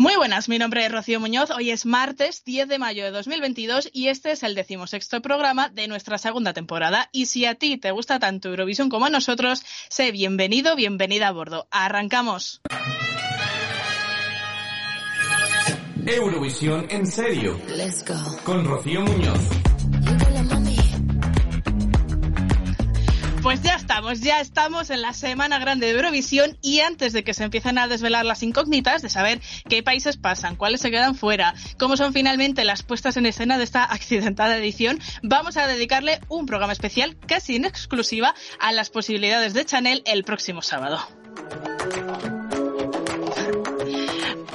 Muy buenas, mi nombre es Rocío Muñoz. Hoy es martes 10 de mayo de 2022 y este es el decimosexto programa de nuestra segunda temporada. Y si a ti te gusta tanto Eurovisión como a nosotros, sé bienvenido, bienvenida a bordo. Arrancamos. Eurovisión en serio. Con Rocío Muñoz. Pues ya estamos, ya estamos en la semana grande de Eurovisión y antes de que se empiecen a desvelar las incógnitas de saber qué países pasan, cuáles se quedan fuera, cómo son finalmente las puestas en escena de esta accidentada edición, vamos a dedicarle un programa especial casi en exclusiva a las posibilidades de Chanel el próximo sábado.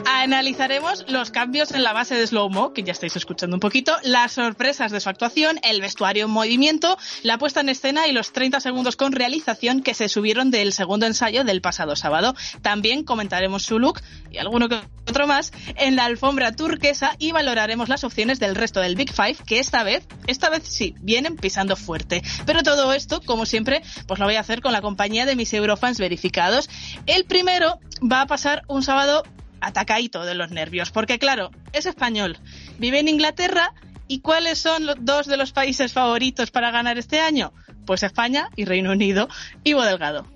Analizaremos los cambios en la base de Slow que ya estáis escuchando un poquito, las sorpresas de su actuación, el vestuario en movimiento, la puesta en escena y los 30 segundos con realización que se subieron del segundo ensayo del pasado sábado. También comentaremos su look y alguno que otro más en la alfombra turquesa y valoraremos las opciones del resto del Big Five que esta vez, esta vez sí, vienen pisando fuerte. Pero todo esto, como siempre, pues lo voy a hacer con la compañía de mis Eurofans verificados. El primero va a pasar un sábado atacadito de los nervios, porque claro, es español, vive en Inglaterra y ¿cuáles son los dos de los países favoritos para ganar este año? Pues España y Reino Unido. Ivo Delgado.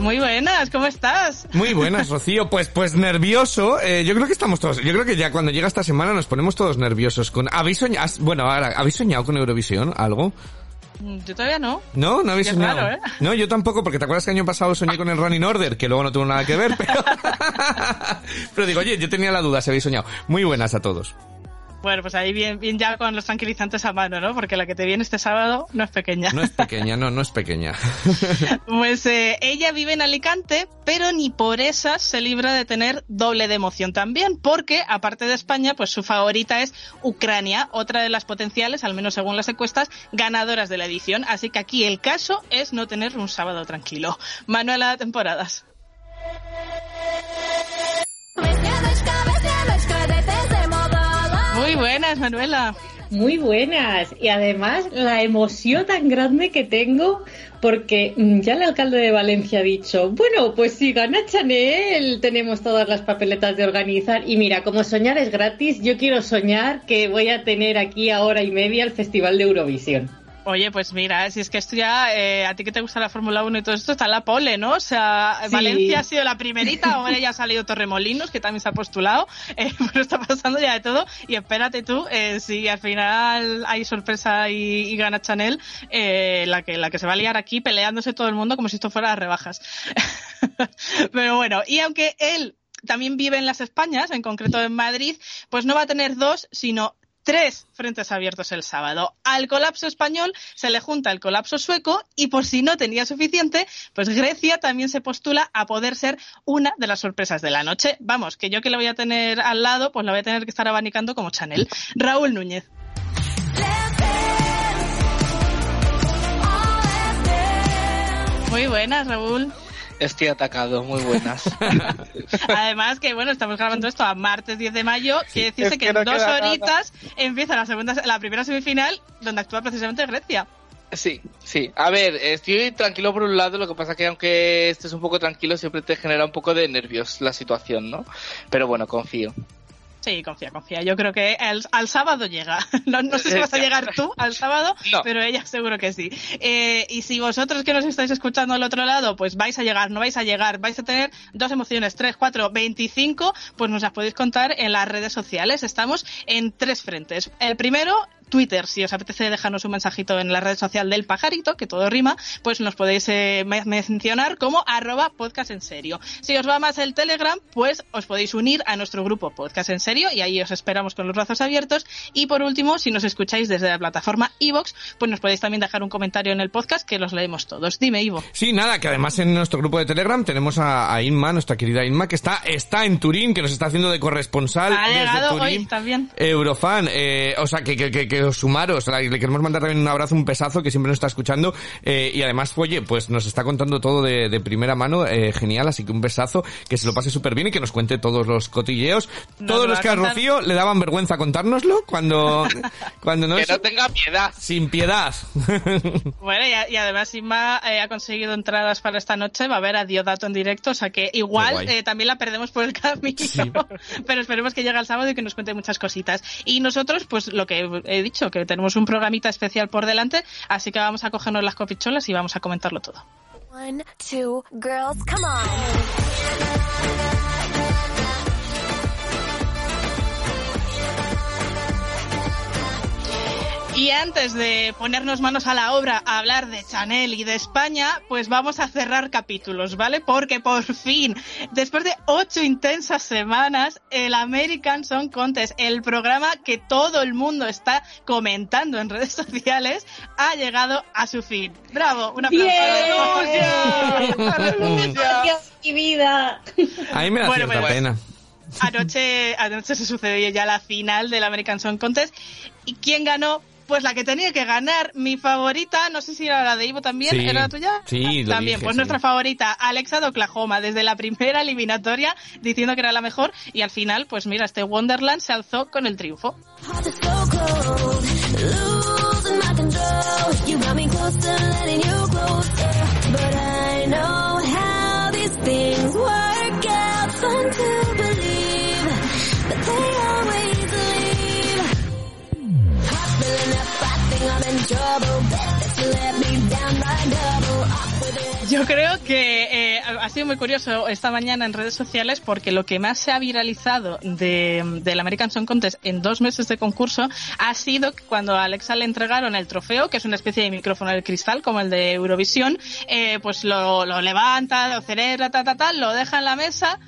Muy buenas, ¿cómo estás? Muy buenas, Rocío. Pues, pues nervioso. Eh, yo creo que estamos todos. Yo creo que ya cuando llega esta semana nos ponemos todos nerviosos. Con, ¿Habéis soñado? Bueno, ¿habéis soñado con Eurovisión? ¿Algo? Mm, yo todavía no. No, no habéis Qué soñado. raro, ¿eh? No, yo tampoco, porque te acuerdas que el año pasado soñé con el Running Order, que luego no tuvo nada que ver, pero... pero digo, oye, yo tenía la duda si habéis soñado. Muy buenas a todos. Bueno, pues ahí bien, bien ya con los tranquilizantes a mano, ¿no? Porque la que te viene este sábado no es pequeña. No es pequeña, no, no es pequeña. Pues eh, ella vive en Alicante, pero ni por esas se libra de tener doble de emoción también, porque aparte de España, pues su favorita es Ucrania, otra de las potenciales, al menos según las encuestas, ganadoras de la edición. Así que aquí el caso es no tener un sábado tranquilo. Manuela Temporadas. Muy buenas, Manuela. Muy buenas. Y además la emoción tan grande que tengo porque mm, ya el alcalde de Valencia ha dicho, bueno, pues si gana Chanel tenemos todas las papeletas de organizar y mira, como soñar es gratis, yo quiero soñar que voy a tener aquí a hora y media el Festival de Eurovisión. Oye, pues mira, si es que esto ya, eh, a ti que te gusta la Fórmula 1 y todo esto, está en la pole, ¿no? O sea, Sí. Valencia ha sido la primerita, ahora ya ha salido Torremolinos, que también se ha postulado, eh, pero está pasando ya de todo, y espérate tú, eh, si al final hay sorpresa y, y gana Chanel, eh, la, que, la que se va a liar aquí peleándose todo el mundo como si esto fuera las rebajas. pero bueno, y aunque él también vive en las Españas, en concreto en Madrid, pues no va a tener dos, sino tres frentes abiertos el sábado. Al colapso español se le junta el colapso sueco y por si no tenía suficiente, pues Grecia también se postula a poder ser una de las sorpresas de la noche. Vamos, que yo que la voy a tener al lado, pues la voy a tener que estar abanicando como Chanel. Raúl Núñez. Muy buenas, Raúl. Estoy atacado, muy buenas. Además que, bueno, estamos grabando esto a martes 10 de mayo, quiere decirse Es que, que no en dos nada. horitas empieza la segunda, la primera semifinal, donde actúa precisamente Grecia. Sí, sí. A ver, estoy tranquilo por un lado, lo que pasa que aunque estés un poco tranquilo, siempre te genera un poco de nervios la situación, ¿no? Pero bueno, confío. Sí, confía, confía. Yo creo que el- al sábado llega. No, no sé si vas a llegar tú al sábado, No. pero ella seguro que sí. Eh, y si vosotros que nos estáis escuchando al otro lado, pues vais a llegar, no vais a llegar, vais a tener dos emociones, tres, cuatro, veinticinco, pues nos las podéis contar en las redes sociales. Estamos en tres frentes. El primero, Twitter, si os apetece dejarnos un mensajito en la red social del pajarito, que todo rima, pues nos podéis eh, me- mencionar como arroba podcast en serio. Si os va más el Telegram, pues os podéis unir a nuestro grupo Podcast en serio y ahí os esperamos con los brazos abiertos. Y por último, si nos escucháis desde la plataforma iVoox, pues nos podéis también dejar un comentario en el podcast que los leemos todos. Dime, Ivo. Sí, nada, que además en nuestro grupo de Telegram tenemos a, a Inma, nuestra querida Inma, que está, está en Turín, que nos está haciendo de corresponsal Ha desde llegado Turín. hoy también. Eurofan, eh, o sea, que, que, que, sumaros, le queremos mandar también un abrazo, un pesazo que siempre nos está escuchando eh, y además, oye, pues nos está contando todo de, primera mano, eh, genial, así que un besazo, que se lo pase súper bien y que nos cuente todos los cotilleos. todos los que a Rocío le daban vergüenza contárnoslo cuando, cuando no... que no tenga piedad. Sin piedad. bueno, y, además Inma ha conseguido entradas para esta noche, va a ver a Diodato en directo, o sea que igual también la perdemos por el camino, pero esperemos que llegue el sábado y que nos cuente muchas cositas. Y nosotros, pues lo que he dicho, que tenemos un programita especial por delante, así que vamos a cogernos las copicholas y vamos a comentarlo todo. One, two, girls, come on. Y antes de ponernos manos a la obra a hablar de Chanel y de España, pues vamos a cerrar capítulos, ¿vale? Porque por fin, después de ocho intensas semanas, el American Song Contest, el programa que todo el mundo está comentando en redes sociales, ha llegado a su fin. ¡Bravo! ¡Un aplauso! ¡Aleluya! mi vida! A mí me da bueno, cierta pues, pena. Anoche, anoche se sucedió ya la final del American Song Contest. ¿Y quién ganó? Pues la que tenía que ganar, mi favorita, no sé si era la de Ivo también, ¿era la tuya? Sí, También, pues nuestra favorita, Alexa de Oklahoma, desde la primera eliminatoria, diciendo que era la mejor, y al final, pues mira, este Wonderland se alzó con el triunfo. Yo creo que eh, ha sido muy curioso esta mañana en redes sociales porque lo que más se ha viralizado de, del American Song Contest en dos meses de concurso ha sido cuando a Alexa le entregaron el trofeo, que es una especie de micrófono de cristal como el de Eurovisión, eh, pues lo, lo levanta, lo celebra, ta, ta, ta, lo deja en la mesa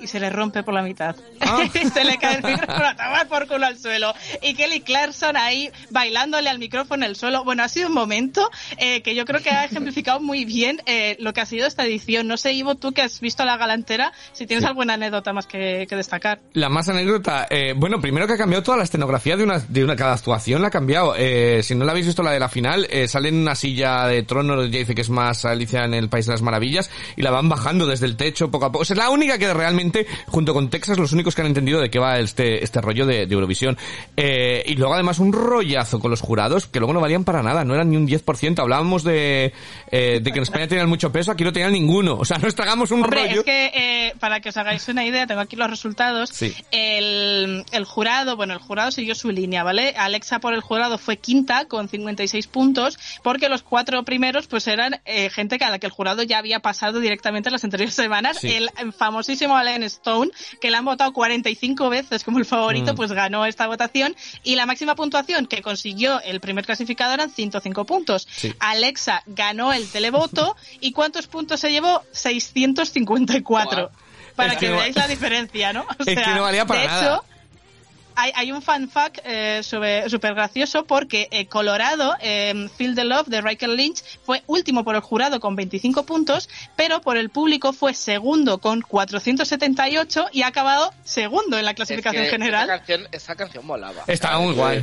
y se le rompe por la mitad. Ah. se le cae el micrófono a tomar por culo al suelo. Y Kelly Clarkson ahí bailándole al micrófono en el suelo. Bueno, ha sido un momento eh, que yo creo que ha ejemplificado muy bien eh, lo que ha sido esta edición. No sé, Ivo, tú que has visto la galantera, si tienes alguna anécdota más que, destacar. La más anécdota, eh, bueno, primero que ha cambiado toda la escenografía de una, de una cada actuación, la ha cambiado. si no la habéis visto la de la final, sale en una silla de trono, ya dice que es más Alicia en el País de las Maravillas, y la van bajando desde el techo poco a poco. O sea, es la única que realmente junto con Texas, los únicos que han entendido de qué va este, este rollo de, Eurovisión. Eh, y luego además un rollazo con los jurados, que luego no valían para nada, no eran ni un 10%. Hablábamos de, eh, de que en España tenían mucho peso, aquí no tenían ninguno. O sea, nos tragamos un Hombre, rollo. es que, eh, para que os hagáis una idea, tengo aquí los resultados. El, el jurado, bueno, el jurado siguió su línea, ¿vale? Alexa por el jurado fue quinta con 56 puntos, porque los cuatro primeros pues eran gente a la que el jurado ya había pasado directamente en las anteriores semanas. El famosísimo Stone, que la han votado 45 veces como el favorito, mm. pues ganó esta votación y la máxima puntuación que consiguió el primer clasificado eran 105 puntos. Alexa ganó el televoto y ¿cuántos puntos se llevó? 654. Para que, veáis la diferencia, ¿no? es que no valía para de nada. Hecho, hay, un fan fact eh, súper gracioso porque eh, Colorado, eh, Feel the Love de Riker Lynch, fue último por el jurado con 25 puntos, pero por el público fue segundo con 478 y ha acabado segundo en la clasificación general. Esa canción, esa canción molaba. Estaba muy guay.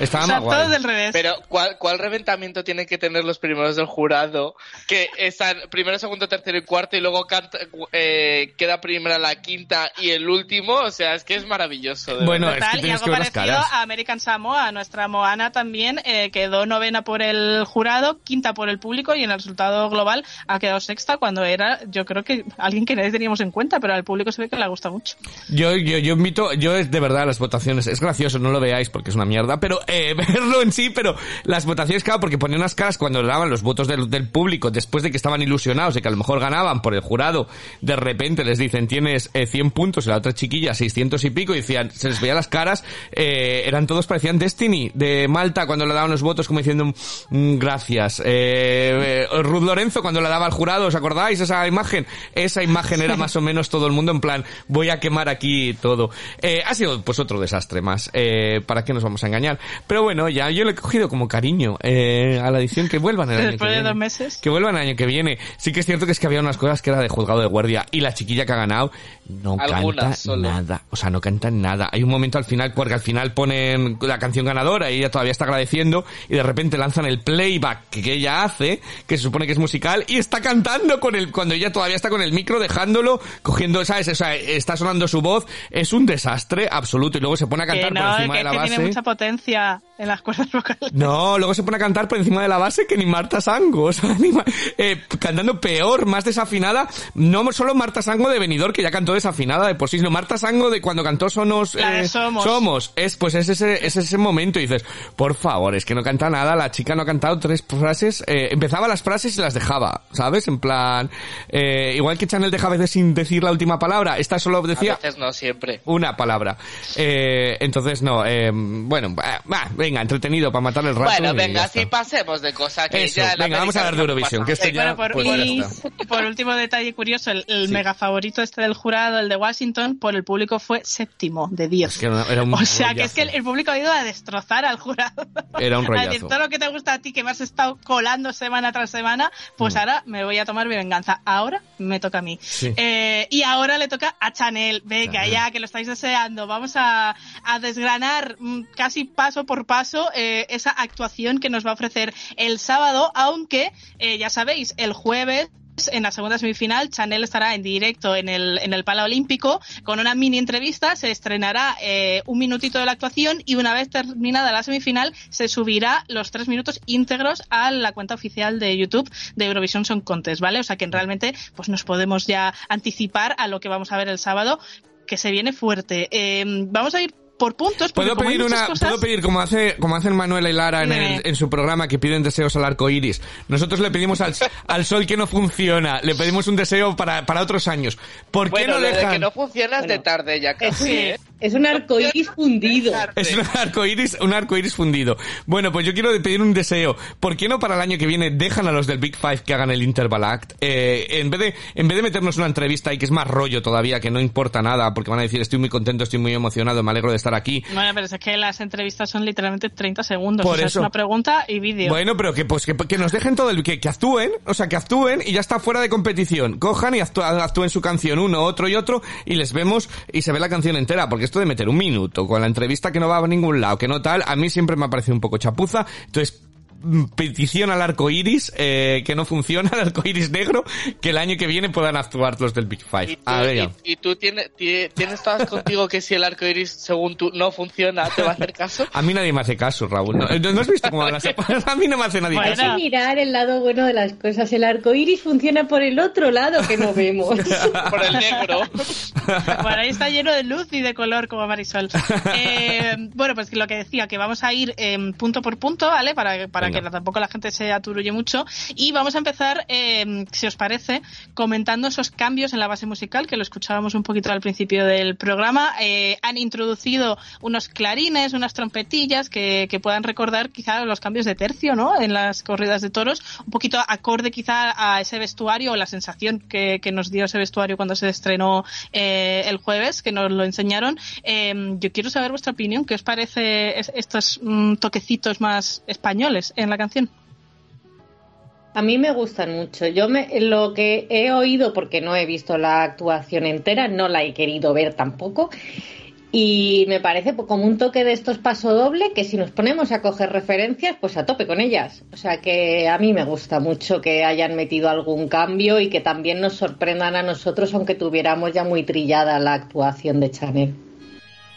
Estaba muy guay. del revés. Pero ¿cuál, ¿cuál reventamiento tienen que tener los primeros del jurado? Que están primero, segundo, tercero y cuarto y luego canta, eh, queda primera la quinta y el último. O sea, es que es maravilloso. Bueno, y algo parecido a American Samoa. Nuestra Moana también eh, quedó novena por el jurado, quinta por el público y en el resultado global ha quedado sexta cuando era, yo creo que alguien que nadie teníamos en cuenta, pero al público se ve que le gusta mucho. Yo, yo, yo invito, yo es de verdad las votaciones, es gracioso, no lo veáis porque es una mierda, pero eh, verlo en sí, pero las votaciones, claro, porque ponían unas caras cuando le daban los votos del, del público después de que estaban ilusionados de que a lo mejor ganaban por el jurado, de repente les dicen tienes eh, 100 puntos y la otra chiquilla 600 y pico y decían, se les veía las caras eh, eran todos parecían Destiny de Malta cuando le daban los votos como diciendo mm, gracias. Eh, eh, Ruth Lorenzo cuando le daba al jurado, ¿os acordáis esa imagen? Esa imagen era más o menos todo el mundo en plan voy a quemar aquí todo. ha sido pues otro desastre más. para qué nos vamos a engañar. Pero bueno, ya yo le he cogido como cariño a la edición que vuelvan el año Después que de dos meses. Que vuelvan el año que viene. Sí que es cierto que es que había unas cosas que era de juzgado de guardia y la chiquilla que ha ganado no canta nada. O sea, no canta nada. Hay un momento al final, porque al final ponen la canción ganadora y ella todavía está agradeciendo y de repente lanzan el playback que ella hace, que se supone que es musical y está cantando con el, cuando ella todavía está con el micro dejándolo, cogiendo, ¿sabes? O sea, está sonando su voz, es un desastre absoluto y luego se pone a cantar Que por no, encima que, de la que base. tiene mucha potencia en las cuerdas vocales. No, luego se pone a cantar por encima de la base que ni Marta Sango, o sea, ni eh, cantando peor, más desafinada, no solo Marta Sango de Benidorm, que ya cantó desafinada de por sí, sino Marta Sango de cuando cantó Sonos, La de eh, Somos. es pues es ese, es ese momento y dices, por favor, es que no canta nada, la chica no ha cantado tres frases, eh, empezaba las frases y las dejaba, ¿sabes? En plan, eh, igual que Chanel dejaba a veces sin decir la última palabra, esta solo A decía veces no, siempre. una palabra. Eh, entonces, no, eh, bueno, va, va, venga, entretenido para matar el rato. Bueno, venga, ya sí, está. pasemos de cosas que Eso, ya en venga, vamos a hablar de Eurovisión, que esto ya, Bueno, por, pues y por último detalle curioso, el, el Sí. mega favorito este del jurado, el de Washington, por el público fue séptimo de 10. Es que era un o sea, que es que el, rollazo. el público ha ido a destrozar al jurado. Era un A decir, rollazo. todo lo que te gusta a ti, que me has estado colando semana tras semana, pues Mm. ahora me voy a tomar mi venganza. Ahora me toca a mí. Sí. Eh, y ahora le toca a Chanel. Venga, Chanel. ya que lo estáis deseando, vamos a, a desgranar mm, casi paso por paso eh, esa actuación que nos va a ofrecer el sábado, aunque eh, ya sabéis, el jueves en la segunda semifinal, Chanel estará en directo en el, en el Pala Olímpico con una mini entrevista. Se estrenará eh, un minutito de la actuación y una vez terminada la semifinal, se subirá los tres minutos íntegros a la cuenta oficial de YouTube de Eurovision Song Contest, ¿vale? O sea que realmente pues nos podemos ya anticipar a lo que vamos a ver el sábado, que se viene fuerte. Eh, vamos a ir por puntos. ¿Puedo pedir, una, cosas- puedo pedir como hace como hacen Manuela y Lara en, el- en su programa que piden deseos al arco iris? Nosotros le pedimos al, al sol que no funciona, le pedimos un deseo para, para otros años. ¿Por qué no de dejan? que no funciona es de Bueno. tarde ya Es casi, un, ¿eh? Es un arcoíris fundido. Es un arco iris, un arco iris fundido. Bueno, pues yo quiero pedir un deseo. ¿Por qué no para el año que viene dejan a los del Big Five que hagan el Interval Act? Eh, en vez de, en vez de meternos una entrevista ahí que es más rollo todavía, que no importa nada, porque van a decir estoy muy contento, estoy muy emocionado, me alegro de estar aquí. Bueno, pero es que las entrevistas son literalmente 30 segundos. Por o sea, eso. es una pregunta y vídeo. Bueno, pero que pues que, que nos dejen todo el que, que actúen, o sea, que actúen y ya está fuera de competición. Cojan y actú- actúen su canción uno, otro y otro y les vemos y se ve la canción entera, porque esto de meter un minuto con la entrevista que no va a ningún lado, que no tal, a mí siempre me ha parecido un poco chapuza. Entonces, petición al arco iris, eh, que no funciona, el arco iris negro, que el año que viene puedan actuar los del Big Y Five. tú, A ver, ya. y- y tú tienes, ti- tienes todas contigo que si el arco iris, según tú, no funciona, ¿te va a hacer caso? A mí nadie me hace caso, Raúl. ¿No, ¿no has visto cómo hablas? A mí no me hace nadie Bueno. Hay caso. que mirar el lado bueno de las cosas. El arco iris funciona por el otro lado que no vemos. Por el negro. Por ahí está lleno de luz y de color como Marisol. Eh, bueno, pues lo que decía, que vamos a ir eh, punto por punto, ¿vale? Para, para que Venga. tampoco la gente se aturulle mucho. Y vamos a empezar, eh, si os parece, comentando esos cambios en la base musical, que lo escuchábamos un poquito al principio del programa. Eh, han introducido unos clarines, unas trompetillas que, que puedan recordar quizá los cambios de tercio, ¿no? En las corridas de toros, un poquito acorde quizá a ese vestuario o la sensación que, que nos dio ese vestuario cuando se estrenó eh, el jueves, que nos lo enseñaron. Eh, yo quiero saber vuestra opinión, ¿qué os parece es- estos mm, toquecitos más españoles en la canción? A mí me gustan mucho. Yo me, lo que he oído, porque no he visto la actuación entera, no la he querido ver tampoco. Y me parece pues, como un toque de estos paso doble que si nos ponemos a coger referencias, pues a tope con ellas. O sea que a mí me gusta mucho que hayan metido algún cambio y que también nos sorprendan a nosotros, aunque tuviéramos ya muy trillada la actuación de Chanel.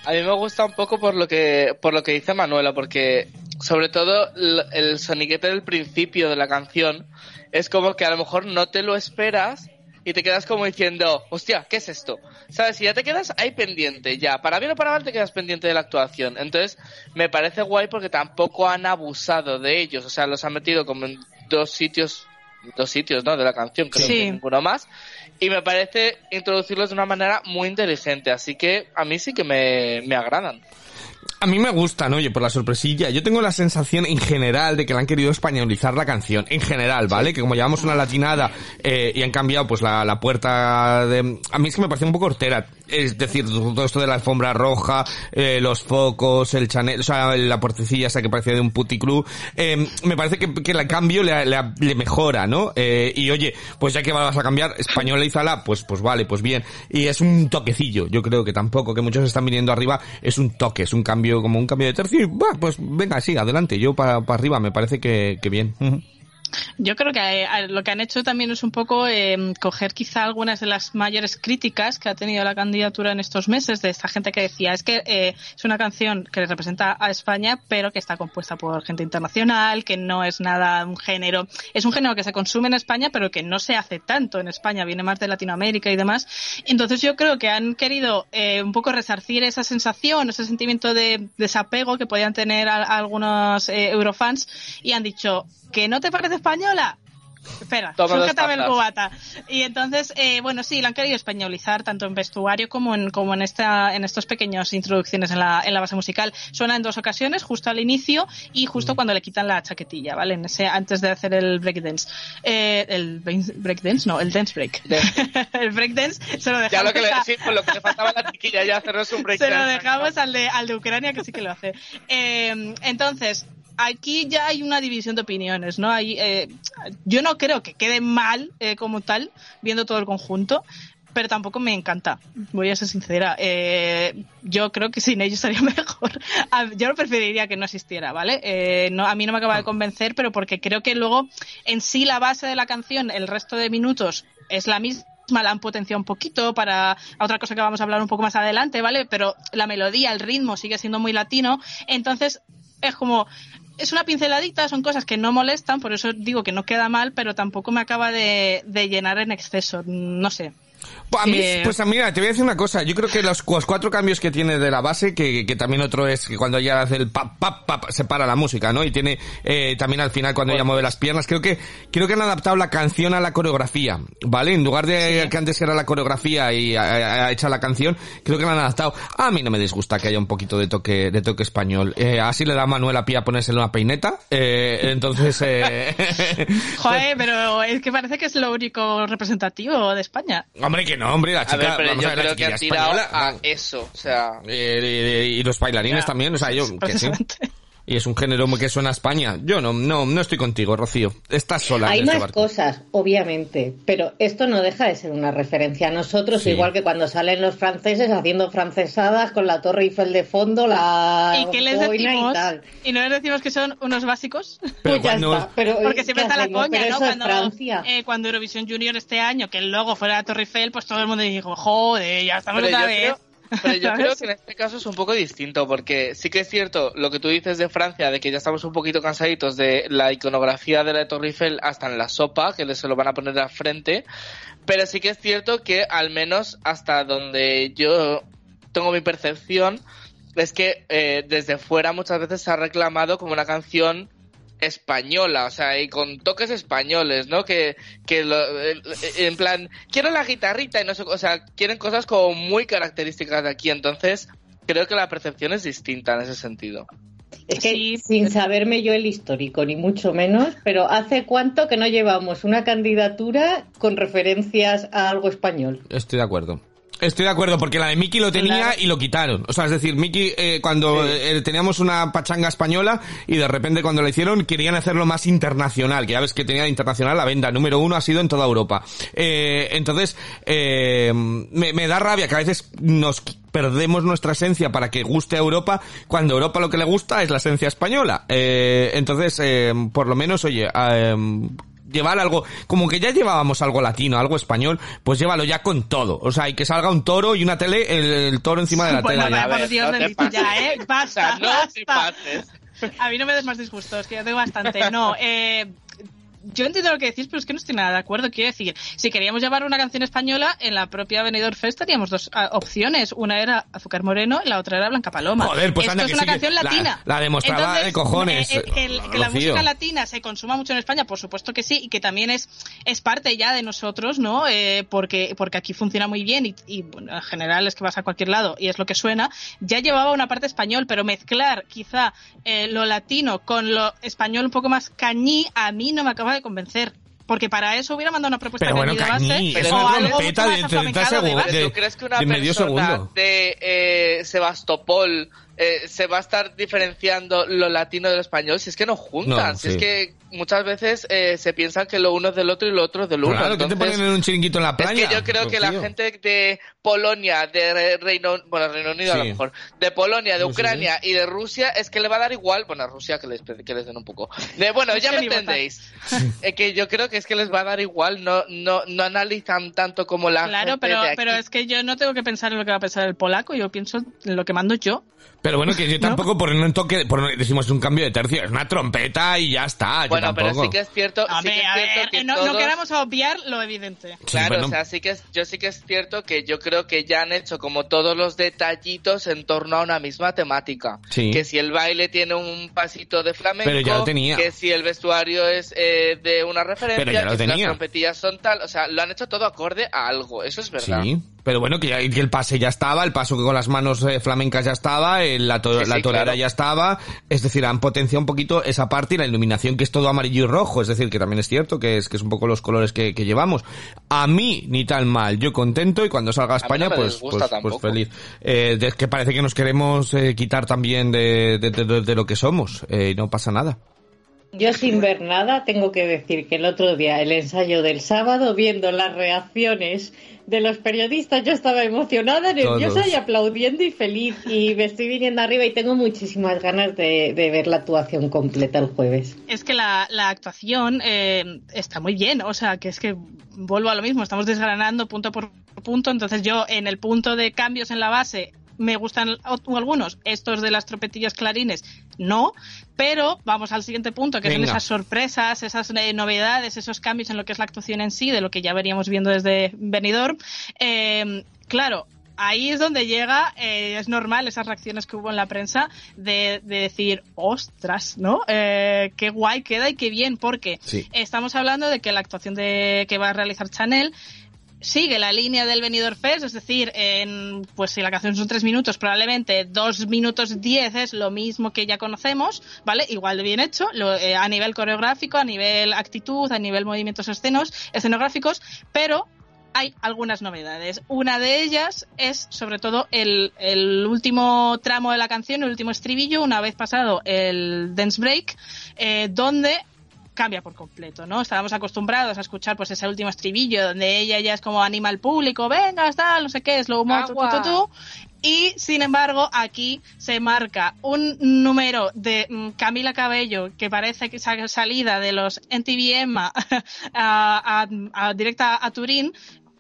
A mí me gusta un poco por lo que, por lo que dice Manuela, porque sobre todo el, el soniquete del principio de la canción es como que a lo mejor no te lo esperas y te quedas como diciendo, hostia, ¿qué es esto? ¿Sabes? Y ya te quedas ahí pendiente, ya. Para bien o para mal te quedas pendiente de la actuación. Entonces, me parece guay porque tampoco han abusado de ellos. O sea, los han metido como en dos sitios, dos sitios, ¿no? De la canción, creo Sí. que ninguno más. Y me parece introducirlos de una manera muy inteligente. Así que a mí sí que me, me agradan. A mí me gustan, oye, por la sorpresilla. Yo tengo la sensación en general de que le han querido españolizar la canción. En general, ¿vale? Que como llevamos una latinada eh, y han cambiado pues la, la puerta de... A mí es que me parece un poco hortera. Es decir, todo esto de la alfombra roja, eh, los focos, el Chanel, o sea, la portecilla esa que parecía de un puticlub, eh, me parece que, que el cambio le, le, le mejora, ¿no? Eh, y oye, pues ya que vas a cambiar, españolízala, pues, pues vale, pues bien. Y es un toquecillo, yo creo que tampoco, que muchos están viniendo arriba, es un toque, es un cambio, como un cambio de tercio, y, bah, pues venga, sí, adelante, yo para arriba, me parece que, que bien. Yo creo que eh, lo que han hecho también es un poco eh, coger quizá algunas de las mayores críticas que ha tenido la candidatura en estos meses de esta gente que decía es que eh, es una canción que representa a España pero que está compuesta por gente internacional, que no es nada un género, es un género que se consume en España pero que no se hace tanto en España, viene más de Latinoamérica y demás. Entonces yo creo que han querido eh, un poco resarcir esa sensación, ese sentimiento de desapego que podían tener algunos eh, eurofans y han dicho que no te parece española. Espera, sujétame el cubata. Y entonces, eh, bueno, sí, la han querido españolizar tanto en vestuario como en, como en esta, en estos pequeños introducciones en la, en la base musical. Suena en dos ocasiones, justo al inicio y justo cuando le quitan la chaquetilla, ¿vale? En ese, antes de hacer el breakdance. Eh, el breakdance, no, el dance break. el breakdance se lo dejamos. Ya lo que le, sí, con lo que le faltaba la chiquilla ya hacernos un breakdance. Se lo dejamos al de, al de Ucrania que sí que lo hace. Eh, entonces, aquí ya hay una división de opiniones, ¿no? Hay, eh, yo no creo que quede mal eh, como tal, viendo todo el conjunto, pero tampoco me encanta, voy a ser sincera. Eh, yo creo que sin ellos estaría mejor. Yo lo preferiría que no existiera, ¿vale? Eh, no, a mí no me acaba de convencer, pero porque creo que luego en sí la base de la canción, el resto de minutos, es la misma la han potenciado un poquito para otra cosa que vamos a hablar un poco más adelante, ¿vale? Pero la melodía, el ritmo sigue siendo muy latino, entonces es como es una pinceladita, son cosas que no molestan, por eso digo que no queda mal, pero tampoco me acaba de, de llenar en exceso, no sé. Pues a mí, eh, pues mira, te voy a decir una cosa. Yo creo que los, los, cuatro cambios que tiene de la base, que, que también otro es que cuando ya hace el pap, pap, pap, se para la música, ¿no? Y tiene eh, también al final cuando bueno. ella mueve las piernas. Creo que creo que han adaptado la canción a la coreografía, ¿vale? En lugar de sí. que antes era la coreografía y ha, ha hecho la canción, creo que la han adaptado. A mí no me disgusta que haya un poquito de toque de toque español. Eh, así le da a Manuel a Pía ponerse una peineta. Eh, entonces... Eh... Joder, pero es que parece que es lo único representativo de España. Hombre, que no, hombre, la chica... A ver, pero vamos yo a ver, creo que ha tirado a eso, o sea... Eh, y, y, los bailarines Ya, también, o sea, yo... Que sí. Y es un género que suena a España. Yo no, no, no estoy contigo, Rocío. Estás sola Hay en este más barco. cosas, obviamente, pero esto no deja de ser una referencia a nosotros, Sí. igual que cuando salen los franceses haciendo francesadas con la Torre Eiffel de fondo, la ¿Y qué les decimos? y tal. ¿Y no les decimos que son unos básicos? Pero Pues ya cuando- está, pero Porque ¿qué siempre está la hacemos? coña, Pero ¿no? eso es Cuando, Francia. eh, cuando Eurovisión Junior este año, que el logo fuera la Torre Eiffel, pues todo el mundo dijo, joder, ya estamos Pero otra vez. creo, pero yo creo que en este caso es un poco distinto, porque sí que es cierto lo que tú dices de Francia, de que ya estamos un poquito cansaditos de la iconografía de la Torre Eiffel hasta en la sopa, que se lo van a poner al frente, pero sí que es cierto que al menos hasta donde yo tengo mi percepción, es que eh, desde fuera muchas veces se ha reclamado como una canción española, o sea, y con toques españoles, ¿no? Que, que lo, en plan, quiero la guitarrita y no sé, o sea, quieren cosas como muy características de aquí, entonces creo que la percepción es distinta en ese sentido. Es que Sí. sin saberme yo el histórico, ni mucho menos, pero ¿hace cuánto que no llevamos una candidatura con referencias a algo español? Estoy de acuerdo. Estoy de acuerdo, porque la de Mickey lo tenía Claro. y lo quitaron. O sea, es decir, Mickey, eh, cuando eh, teníamos una pachanga española y de repente cuando la hicieron querían hacerlo más internacional, que ya ves que tenía internacional la venda número uno ha sido en toda Europa. Eh, entonces, eh, me, me da rabia que a veces nos perdemos nuestra esencia para que guste a Europa, cuando a Europa lo que le gusta es la esencia española. Eh, entonces, eh, por lo menos, oye, eh, llevar algo, como que ya llevábamos algo latino, algo español, pues llévalo ya con todo. O sea, y que salga un toro y una tele, el, el toro encima de la Bueno, ya. por Dios no te bendito, pases. ya, ¿eh? O Basta, sea, no te basta. pases. A mí no me des más disgustos, que ya tengo bastante. No, eh, yo entiendo lo que decís, pero es que no estoy nada de acuerdo. Quiero decir, si queríamos llevar una canción española, en la propia Benidorm Fest teníamos dos ah, opciones. Una era Azúcar Moreno y la otra era Blanca Paloma. Joder, pues Esto anda es que una sí canción la- latina. la demostraba de cojones, eh, eh, que, el- que la música latina se consuma mucho en España, por supuesto que sí, y que también es, es parte ya de nosotros, ¿no? Eh, porque, porque aquí funciona muy bien y, y, bueno, en general es que vas a cualquier lado y es lo que suena. Ya llevaba una parte español, pero mezclar quizá eh, lo latino con lo español un poco más cañí, a mí no me acaba de convencer. porque para eso hubiera mandado una propuesta Pero bueno, de base Cañí, es o una algo mucho de más 30 aflamencado de segundos. base. de- ¿Tú crees que una de medio persona segundo. de eh, Sebastopol eh, se va a estar diferenciando lo latino del español? Si es que no juntan, No, si es sí. que muchas veces eh, se piensan que lo uno es del otro y lo otro es del uno. Claro, que te Entonces, ponen en un chiringuito en la es playa. que yo creo que la gente de Polonia, de Re- Reino, bueno, Reino Unido a Sí. lo mejor, de Polonia, de Sí, sí, Ucrania y de Rusia, es que le va a dar igual, bueno, a Rusia que les, que les den un poco. De, bueno, ya me entendéis. Eh, que yo creo que es que les va a dar igual, no, no, no analizan tanto como la Claro, gente pero, de aquí. pero es que yo no tengo que pensar en lo que va a pensar el polaco, yo pienso en lo que mando yo. Pero bueno, que yo tampoco por un toque, por, decimos es un cambio de tercio, es una trompeta y ya está. yo Bueno, pero sí que es cierto, sí que es a cierto ver, que eh, no, queramos obviar lo evidente. Sí, Claro, bueno, o sea, sí que es, yo sí que es cierto que yo creo que ya han hecho como todos los detallitos en torno a una misma temática. Sí. Que si el baile tiene un pasito de flamenco, Pero ya lo tenía. que si el vestuario es eh, de una referencia, Pero ya lo que si las tenía. trompetillas son tal, o sea, lo han hecho todo acorde a algo, eso es verdad. Sí, pero bueno, que, ya- que el pase ya estaba, el paso con las manos eh, flamencas ya estaba, el- la, to- Sí, sí, la torera claro. ya estaba, es decir, han potenciado un poquito esa parte y la iluminación que es todo amarillo y rojo, es decir, que también es cierto que es que es un poco los colores que, que llevamos. A mí ni tan mal, yo contento y cuando salga a no España pues, pues, pues feliz. Eh, de- que parece que nos queremos eh, quitar también de, de, de- de lo que somos eh, y no pasa nada. Yo sin ver nada tengo que decir que el otro día, el ensayo del sábado, viendo las reacciones de los periodistas, yo estaba emocionada, nerviosa Todos. y aplaudiendo y feliz. Y me estoy viniendo arriba y tengo muchísimas ganas de, de ver la actuación completa el jueves. Es que la, la actuación eh, está muy bien, o sea, que es que vuelvo a lo mismo, estamos desgranando punto por punto, entonces yo en el punto de cambios en la base me gustan algunos, estos de las tropetillas clarines no, pero vamos al siguiente punto, que son Venga. esas sorpresas, esas eh, novedades, esos cambios en lo que es la actuación en sí, de lo que ya veríamos viendo desde Benidorm. Eh, claro, ahí es donde llega, eh, es normal esas reacciones que hubo en la prensa de, de decir, ostras, ¿no? Eh, qué guay queda y qué bien, porque Sí. estamos hablando de que la actuación de que va a realizar Chanel sigue la línea del Benidorm Fest, es decir, en, pues si la canción son tres minutos, probablemente dos minutos diez es lo mismo que ya conocemos, ¿vale? Igual de bien hecho, lo- eh, a nivel coreográfico, a nivel actitud, a nivel movimientos escenos, escenográficos, pero hay algunas novedades. Una de ellas es, sobre todo, el, el último tramo de la canción, el último estribillo, una vez pasado el dance break, eh, donde cambia por completo, ¿no? Estábamos acostumbrados a escuchar pues ese último estribillo donde ella ya es como anima al público, venga, tal, no sé qué, slow mo, tu, tu, tu, tu. Y sin embargo, aquí se marca un número de mm, Camila Cabello que parece que es salida de los NTV Emma a, a- a- directa a Turín,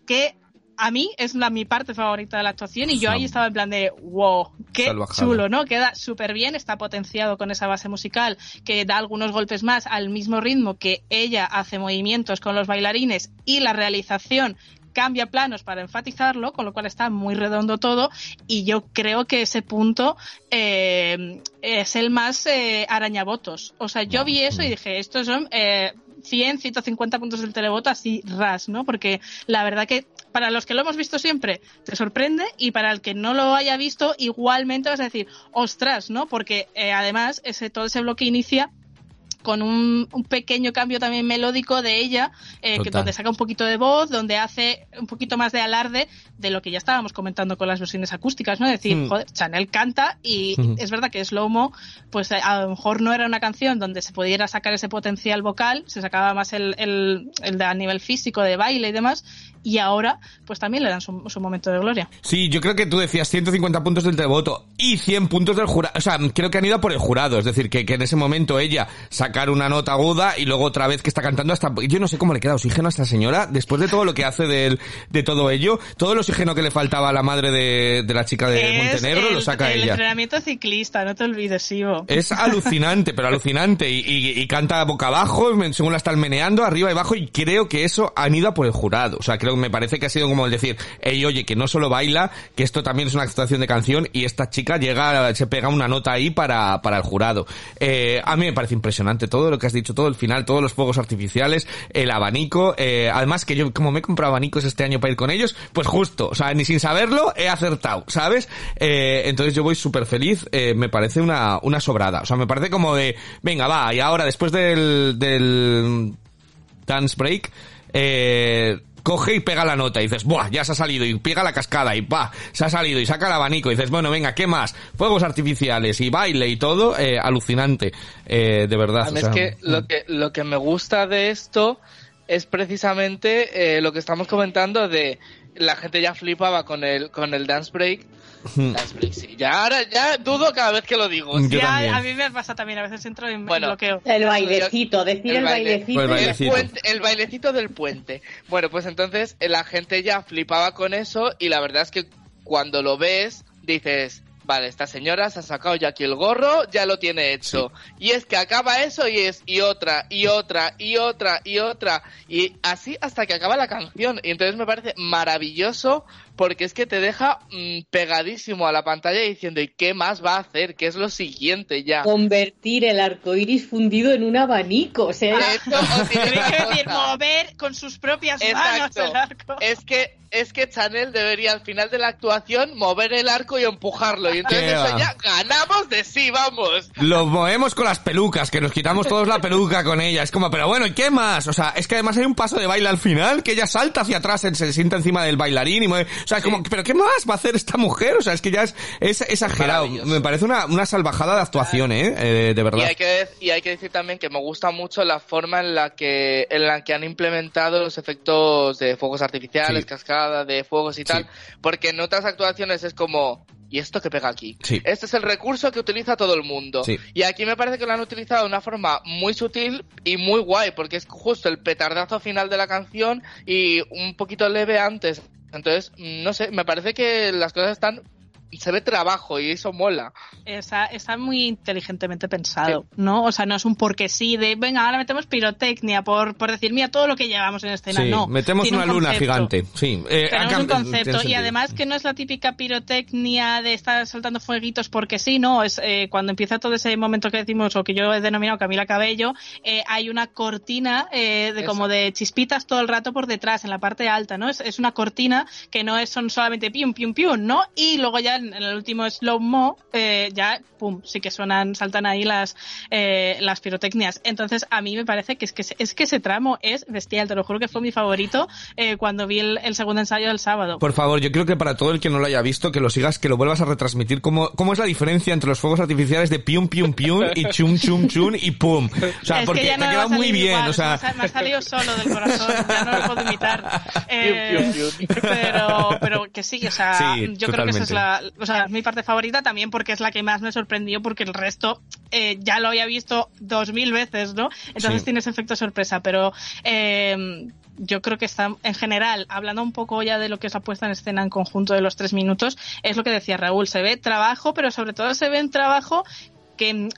que a mí es la, mi parte favorita de la actuación y yo ahí estaba en plan de wow, qué Salvajada. chulo, ¿no? Queda súper bien, está potenciado con esa base musical que da algunos golpes más al mismo ritmo que ella hace movimientos con los bailarines y la realización cambia planos para enfatizarlo, con lo cual está muy redondo todo y yo creo que ese punto eh, es el más eh, arañabotos. O sea, yo vi eso y dije, estos son eh, 100, 150 puntos del televoto así ras, ¿no? Porque la verdad que para los que lo hemos visto siempre te sorprende y para el que no lo haya visto igualmente vas a decir, ostras, ¿no? Porque eh, además ese todo ese bloque inicia con un, un pequeño cambio también melódico de ella, eh, que donde saca un poquito de voz, donde hace un poquito más de alarde de lo que ya estábamos comentando con las versiones acústicas, ¿no? Es decir, Hmm. joder, Chanel canta y es verdad que Slow-Mo, pues eh, a lo mejor no era una canción donde se pudiera sacar ese potencial vocal, se sacaba más el, el, el de a nivel físico, de baile y demás, y ahora pues también le dan su, su momento de gloria. Sí, yo creo que tú decías 150 puntos del televoto y 100 puntos del jurado. O sea, creo que han ido por el jurado. Es decir, que, que en ese momento ella sacar una nota aguda y luego otra vez que está cantando hasta... Yo no sé cómo le queda oxígeno a esta señora después de todo lo que hace del- de todo ello. Todo el oxígeno que le faltaba a la madre de, de la chica de Es Montenegro el, lo saca el ella. entrenamiento ciclista, no te olvides, Ivo. Es alucinante, pero alucinante. Y, y- y canta boca abajo, según la están meneando, arriba y abajo, y creo que eso han ido por el jurado. O sea, creo me parece que ha sido como el decir, hey, oye, que no solo baila, que esto también es una actuación de canción, y esta chica llega, se pega una nota ahí para, para el jurado. Eh, a mí me parece impresionante todo lo que has dicho, todo el final, todos los fuegos artificiales, el abanico, eh, además que yo, como me he comprado abanicos este año para ir con ellos, pues justo, o sea, ni sin saberlo he acertado, ¿sabes? Eh, entonces yo voy súper feliz, eh, me parece una, una sobrada, o sea, me parece como de, venga, va, y ahora después del, del, dance break, eh, coge y pega la nota y dices, ¡buah! Ya se ha salido y pega la cascada y ¡buah! Se ha salido y saca el abanico y dices, bueno, venga, ¿qué más? Fuegos artificiales y baile y todo, eh, alucinante, eh, de verdad. A mí o sea, es que lo, que lo que me gusta de esto es precisamente eh, lo que estamos comentando de la gente ya flipaba con el con el dance break. Ya ahora ya dudo cada vez que lo digo. Yo Ya, también. a mí me pasa también, a veces entro en, en Bueno. bloqueo. El bailecito, decir el, baile- bailecito. El el, bailecito. puente- el bailecito del puente. Bueno, pues entonces eh, la gente ya flipaba con eso y la verdad es que cuando lo ves dices, vale, esta señora se ha sacado ya aquí el gorro, ya lo tiene hecho. Y es que acaba eso y es y otra, y otra, y otra, y otra. Y así hasta que acaba la canción. Y entonces me parece maravilloso porque es que te deja mm, pegadísimo a la pantalla diciendo, ¿y qué más va a hacer? ¿Qué es lo siguiente ya? Convertir el arco iris fundido en un abanico. O sea, decir, mover con sus propias manos el arco. Es que es que Chanel debería al final de la actuación mover el arco y empujarlo. Y entonces ¿Qué eso ya ganamos de sí, vamos. Lo movemos con las pelucas, que nos quitamos todos la peluca con ella. Es como, pero bueno, ¿y qué más? O sea, es que además hay un paso de baile al final, que ella salta hacia atrás, se- se sienta encima del bailarín y mueve. O sea, es como, pero ¿qué más va a hacer esta mujer? O sea, es que ya es, es exagerado. Me parece una, una salvajada de actuación, ¿eh? Eh, de Y verdad. hay, que, y hay que decir también que me gusta mucho la forma en la que en la que han implementado los efectos de fuegos artificiales, Sí. cascada, de fuegos y tal, Sí. porque en otras actuaciones es como ¿y esto que pega aquí? Sí. Este es el recurso que utiliza todo el mundo. Sí. Y aquí me parece que lo han utilizado de una forma muy sutil y muy guay, porque es justo el petardazo final de la canción y un poquito leve antes. Entonces, no sé, me parece que las cosas están se ve trabajo y eso mola. Está, está muy inteligentemente pensado, ¿no? O sea, no es un porque sí de, venga, ahora metemos pirotecnia por, por decir, mira, todo lo que llevamos en escena. Sí, no. metemos una un luna gigante. Sí. Eh, un concepto y además que no es la típica pirotecnia de estar soltando fueguitos porque sí, no, es eh, cuando empieza todo ese momento que decimos o que yo he denominado Camila Cabello, eh, hay una cortina eh, de Eso. como de chispitas todo el rato por detrás, en la parte alta, ¿no? Es, es una cortina que no es, son solamente pium, pium, pium, ¿no? Y luego ya en, en el último slow mo, eh, ya, pum, sí que suenan, saltan ahí las, eh, las pirotecnias. Entonces a mí me parece que es que, es que ese tramo es bestial, te lo juro que fue mi favorito eh, cuando vi el, el segundo ensayo del sábado. Por favor, yo creo que para todo el que no lo haya visto, que lo sigas, que lo vuelvas a retransmitir. ¿Cómo, cómo es la diferencia entre los fuegos artificiales de pium, pium, pium y chum, chum, chum y pum? O sea, es porque que ya te no ha me va a quedado muy bien. igual, o sea, me ha- me ha salido solo del corazón, ya no lo puedo imitar. Eh, Pium, pium, pium. pero, pero que sí, o sea, Sí, yo creo que esa es la, o sea, es mi parte favorita también porque es la que más me sorprendió porque el resto eh, ya lo había visto dos mil veces, ¿no? Entonces Sí. tiene ese efecto sorpresa, pero eh, yo creo que está, en general, hablando un poco ya de lo que es la puesta en escena en conjunto de los tres minutos, es lo que decía Raúl, se ve trabajo, pero sobre todo se ve en trabajo que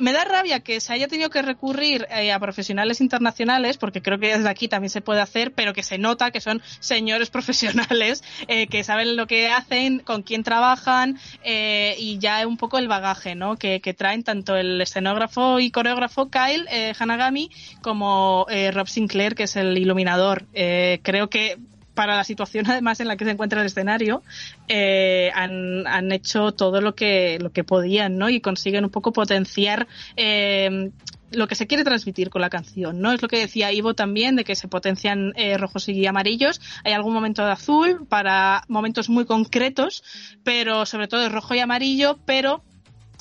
me da rabia que se haya tenido que recurrir eh, a profesionales internacionales, porque creo que desde aquí también se puede hacer, pero que se nota que son señores profesionales eh, que saben lo que hacen, con quién trabajan eh, y ya un poco el bagaje ¿no? que, que traen tanto el escenógrafo y coreógrafo Kyle eh, Hanagami como eh, Rob Sinclair, que es el iluminador. Creo que para la situación además en la que se encuentra el escenario eh, han, han hecho todo lo que lo que podían no y consiguen un poco potenciar eh, lo que se quiere transmitir con la canción, ¿no? Es lo que decía Ivo también, de que se potencian eh, rojos y amarillos. Hay algún momento de azul para momentos muy concretos, pero sobre todo de rojo y amarillo, pero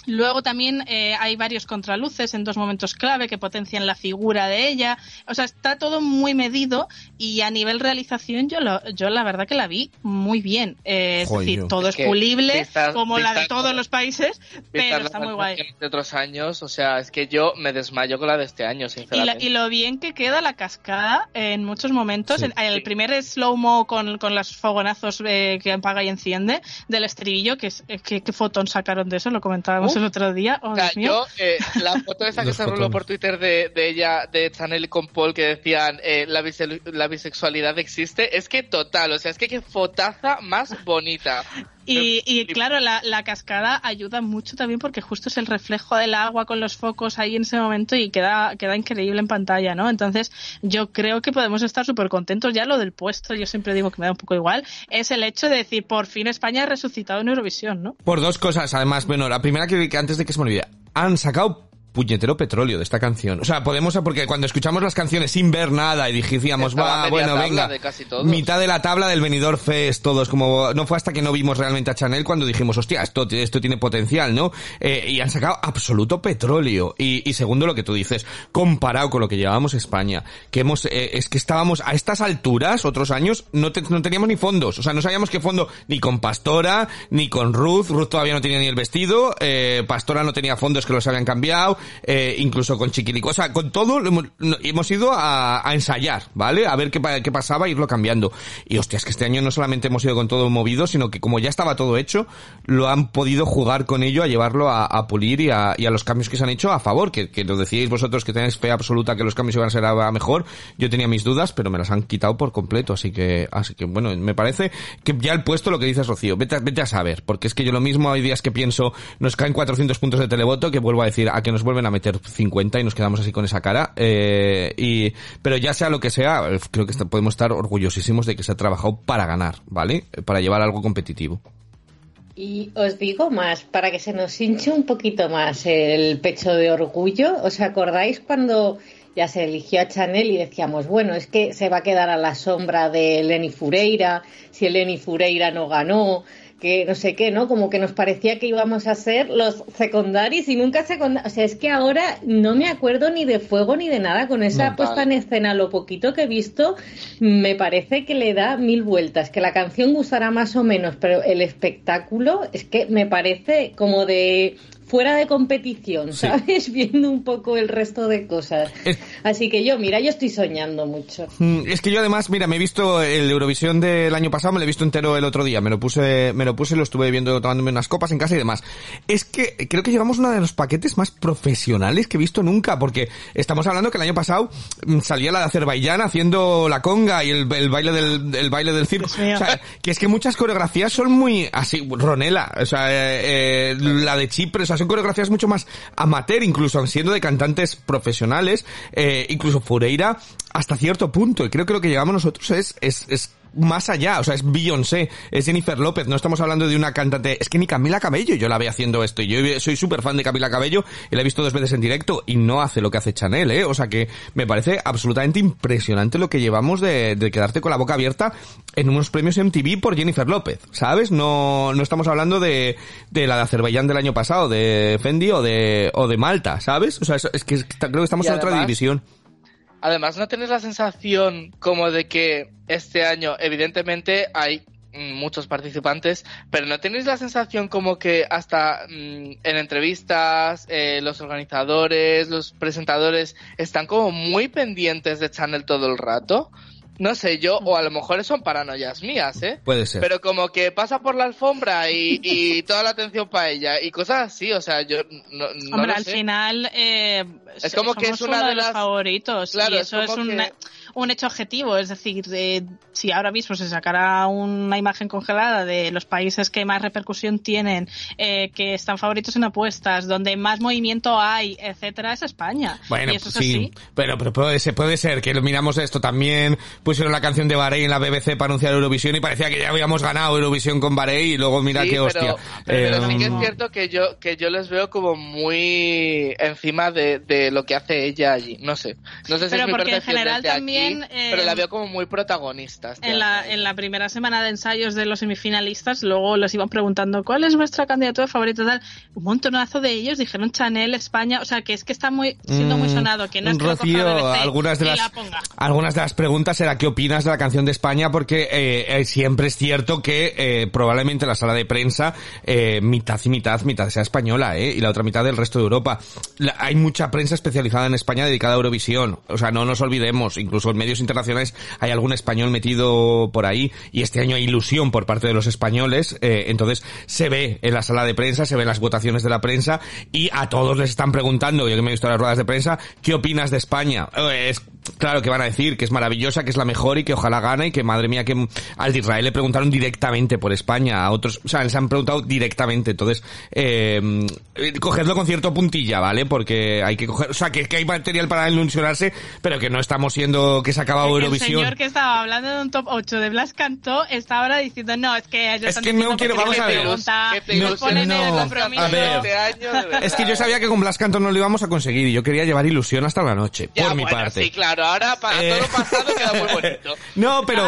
Luego también eh, hay varios contraluces en dos momentos clave que potencian la figura de ella. O sea, está todo muy medido y a nivel realización yo, lo, yo la verdad que la vi muy bien. Eh, es Joder, decir, todo Es que pulible vistas- como la de todos los países, pero está muy guay. De otros años, o sea, es que yo me desmayo con la de este año, Y, la- sinceramente. y lo bien que queda la cascada en muchos momentos. Sí. En- el Sí. primer slow-mo con, con los fogonazos eh, que apaga y enciende del estribillo, que, es, eh, que, qué fotón sacaron de eso, lo comentábamos Uf. el otro día. Oh, O sea, Dios mío. yo, eh, la foto esa que se roló fotones. por Twitter de, de ella, de Chanel con Paul, que decían eh, la, bise- la bisexualidad existe, es que total, o sea, es que qué fotaza más bonita. Y, claro, la, la cascada ayuda mucho también porque justo es el reflejo del agua con los focos ahí en ese momento y queda, queda increíble en pantalla, ¿no? Entonces, yo creo que podemos estar súper contentos. Ya lo del puesto, yo siempre digo que me da un poco igual, es el hecho de decir, por fin España ha resucitado en Eurovisión, ¿no? Por dos cosas, además, bueno, la primera que, que antes de que se me olvide, han sacado puñetero petróleo de esta canción. O sea, podemos, porque cuando escuchamos las canciones sin ver nada y dijimos, va, bueno, venga, de casi todos. mitad de la tabla del venidor Fest, todos, como, no fue hasta que no vimos realmente a Chanel cuando dijimos, hostia, esto, esto tiene potencial, ¿no? Eh, y han sacado absoluto petróleo. Y, y segundo lo que tú dices, comparado con lo que llevábamos España, que hemos, eh, es que estábamos a estas alturas, otros años, no, te- no teníamos ni fondos. O sea, no sabíamos qué fondo, ni con Pastora, ni con Ruth. Ruth todavía no tenía ni el vestido, eh, Pastora no tenía fondos que los habían cambiado, eh, incluso con Chiquilico. O sea, con todo hemos, hemos ido a, a ensayar, ¿vale? A ver qué, qué pasaba e irlo cambiando. Y hostia, es que este año no solamente hemos ido con todo movido, sino que como ya estaba todo hecho, lo han podido jugar con ello, a llevarlo a, a pulir y a, y a los cambios que se han hecho a favor, que, que lo decíais vosotros que tenéis fe absoluta que los cambios iban a ser a, mejor. Yo tenía mis dudas, pero me las han quitado por completo, así que, así que bueno, me parece que ya el puesto lo que dices Rocío, vete, vete a saber, porque es que yo lo mismo hay días que pienso, nos caen 400 puntos de televoto, que vuelvo a decir, a que nos vuelven a meter 50 y nos quedamos así con esa cara, eh, y, pero ya sea lo que sea, creo que podemos estar orgullosísimos de que se ha trabajado para ganar, ¿vale? Para llevar algo competitivo. Y os digo más, para que se nos hinche un poquito más el pecho de orgullo, ¿os acordáis cuando ya se eligió a Chanel y decíamos, bueno, es que se va a quedar a la sombra de Lenny Fureira, si Lenny Fureira no ganó, que no sé qué, ¿no? Como que nos parecía que íbamos a ser los secundarios y nunca secundarios. O sea, es que ahora no me acuerdo ni de fuego ni de nada. Con esa puesta en escena, lo poquito que he visto, me parece que le da mil vueltas. Que la canción gustará más o menos, pero el espectáculo es que me parece como de fuera de competición, Sí. ¿sabes? Viendo un poco el resto de cosas. Es- Así que yo, mira, yo estoy soñando mucho. Mm, Es que yo además, mira, me he visto el Eurovisión del año pasado, me lo he visto entero el otro día, me lo puse, me lo puse, lo estuve viendo tomándome unas copas en casa y demás. Es que creo que llevamos uno de los paquetes más profesionales que he visto nunca, porque estamos hablando que el año pasado mm, salía la de Azerbaiyán haciendo la conga y el, el baile del, el baile del circo. O sea, que es que muchas coreografías son muy así, Ronela, o sea, eh, eh, la de Chipre, o sea, son coreografías mucho más amateur, incluso siendo de cantantes profesionales, eh, incluso Fureira, hasta cierto punto, y creo que lo que llevamos nosotros es, más allá, o sea, es Beyoncé, es Jennifer López, no estamos hablando de una cantante, es que ni Camila Cabello yo la veo haciendo esto, y yo soy súper fan de Camila Cabello, y la he visto dos veces en directo, y no hace lo que hace Chanel, eh, o sea que me parece absolutamente impresionante lo que llevamos de, de quedarte con la boca abierta en unos premios MTV por Jennifer López, ¿sabes? No, no estamos hablando de, de la de Azerbaiyán del año pasado, de Fendi o de, o de Malta, ¿sabes? O sea, es, que creo que estamos en otra división. Además, ¿no tenéis la sensación como de que este año, evidentemente, hay mm, muchos participantes, pero ¿no tenéis la sensación como que hasta mm, en entrevistas eh, los organizadores, los presentadores están como muy pendientes de Channel todo el rato? No sé, yo, o a lo mejor son paranoias mías, ¿eh? Puede ser. Pero como que pasa por la alfombra y, y toda la atención para ella y cosas así, o sea, yo no, no Hombre, lo al sé. final eh, Es como que es una uno de los las- favoritos Claro, y es eso es, como un, que- un hecho objetivo. Es decir, de, si ahora mismo se sacara una imagen congelada de los países que más repercusión tienen, eh, que están favoritos en apuestas, donde más movimiento hay, etcétera, es España. Bueno, y eso es sí, así. pero, pero puede ser, puede ser que lo miramos esto también, pusieron la canción de Bahrein en la BBC para anunciar Eurovisión y parecía que ya habíamos ganado Eurovisión con Bahrein y luego mira Sí, qué pero, hostia. pero Eh, sí que es mm. cierto que yo, que yo les veo como muy encima de, de lo que hace ella allí. No sé. No sé si Pero es mi porque en general desde también, eh, pero la veo como muy protagonista. este En la, en la primera semana de ensayos de los semifinalistas, luego les iban preguntando cuál es vuestra candidatura favorita tal. Un montonazo de ellos dijeron Chanel, España, o sea que es que está muy siendo muy Mm, sonado, que no es que Rocío, BBC algunas de las la algunas de las preguntas era qué opinas de la canción de España porque eh, eh, siempre es cierto que eh, probablemente la sala de prensa eh, mitad y mitad mitad sea española eh, y la otra mitad del resto de Europa. La- hay mucha prensa especializada en España dedicada a Eurovisión. O sea no nos olvidemos incluso en medios internacionales hay algún español metido por ahí y este año hay ilusión por parte de los españoles eh, entonces se ve en la sala de prensa se ven las votaciones de la prensa y a todos les están preguntando yo que me he visto las ruedas de prensa qué opinas de España Eh, claro, que van a decir que es maravillosa, que es la mejor y que ojalá gane y que madre mía, que al de Israel le preguntaron directamente por España, a otros, o sea, les han preguntado directamente, entonces, eh, cogedlo con cierto puntilla, ¿vale? Porque hay que coger, o sea, que, que hay material para ilusionarse, pero que no estamos siendo que se ha acabado el Eurovisión. El señor que estaba hablando de un top 8 de Blas Cantó está ahora diciendo, no, es que yo es que no quiero, vamos a ver, no, ponen no, a ver, este año, es que yo sabía que con Blas Cantó no lo íbamos a conseguir y yo quería llevar ilusión hasta la noche, ya, por mi parte. Sí, claro, ahora para Eh, todo lo pasado queda muy bonito. No, pero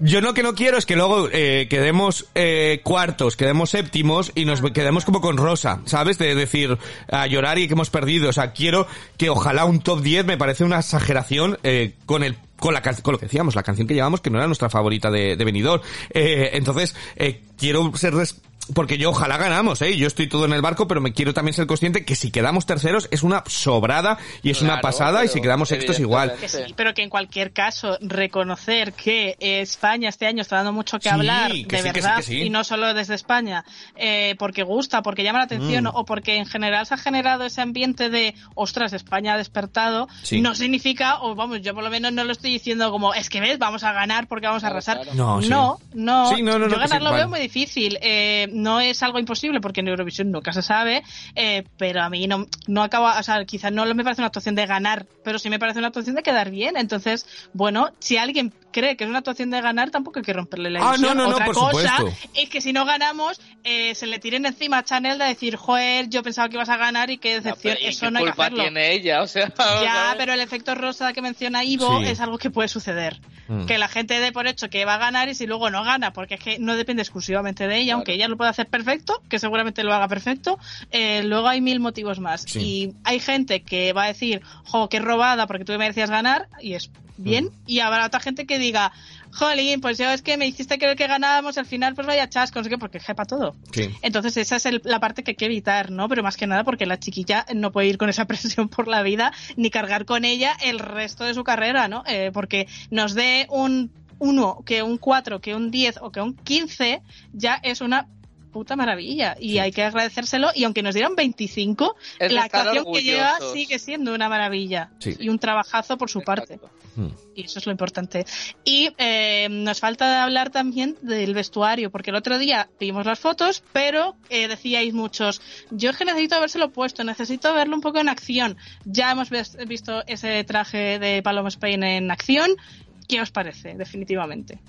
yo lo que no quiero es que luego eh, quedemos eh, cuartos, quedemos séptimos y nos quedemos como con Rosa, ¿sabes? De decir a llorar y que hemos perdido. O sea, quiero que ojalá un top 10 me parece una exageración eh, con el con la can- con lo que decíamos, la canción que llevamos que no era nuestra favorita de, de Benidorm. Eh, entonces, eh, quiero ser res- porque yo ojalá ganamos, ¿eh? Yo estoy todo en el barco, pero me quiero también ser consciente que si quedamos terceros es una sobrada y es una pasada y si quedamos sextos igual. Que sí, pero que en cualquier caso reconocer que España este año está dando mucho que Sí, hablar, que de sí, que sí, verdad, que sí. y no solo desde España, eh, porque gusta, porque llama la atención Mm. o porque en general se ha generado ese ambiente de, ostras, España ha despertado, Sí. no significa, o vamos, yo por lo menos no lo estoy diciendo como, es que ves, vamos a ganar porque vamos a arrasar. claro. No, no, no, Sí, no, no, no, yo ganar sí, lo vale. veo muy difícil, eh, no es algo imposible porque en Eurovisión nunca se sabe, eh, pero a mí no, no acaba, o sea, quizás no me parece una actuación de ganar, pero sí me parece una actuación de quedar bien. Entonces, bueno, si alguien cree que es una actuación de ganar, tampoco hay que romperle la Ah, ilusión. no, no, no, Otra por cosa supuesto. es que si no ganamos, eh, se le tiren encima a Chanel de decir, joder, yo pensaba que ibas a ganar y qué decepción. pero ¿y Eso qué no hay que hacerlo. tiene ella? O sea, Ya, pero el efecto rosa que menciona Ivo Sí. es algo que puede suceder. Mm. Que la gente dé por hecho que va a ganar y si luego no gana, porque es que no depende exclusivamente de ella, Claro. aunque ella lo puede hacer perfecto, que seguramente lo haga perfecto, eh, luego hay mil motivos más. Sí. Y hay gente que va a decir, jo, qué robada porque tú me merecías ganar, y es bien, Mm. y habrá otra gente que diga, jolín, pues yo es que me hiciste creer que ganábamos, al final pues vaya chasco, no sé qué, porque jepa todo. Sí. Entonces esa es el- la parte que hay que evitar, ¿no? Pero más que nada porque la chiquilla no puede ir con esa presión por la vida ni cargar con ella el resto de su carrera, ¿no? Eh, porque nos dé un 1, que un 4, que un 10 o que un 15 ya es una puta maravilla y hay que agradecérselo y aunque nos dieran 25, Es de la actuación que lleva sigue siendo una maravilla Sí. y un trabajazo por su parte. Exacto. Mm. Y eso es lo importante. Y eh, nos falta hablar también del vestuario, porque el otro día vimos las fotos, pero eh, decíais muchos, yo es que necesito habérselo puesto, necesito verlo un poco en acción. Ya hemos visto ese traje de Paloma Spain en acción. ¿Qué os parece, definitivamente?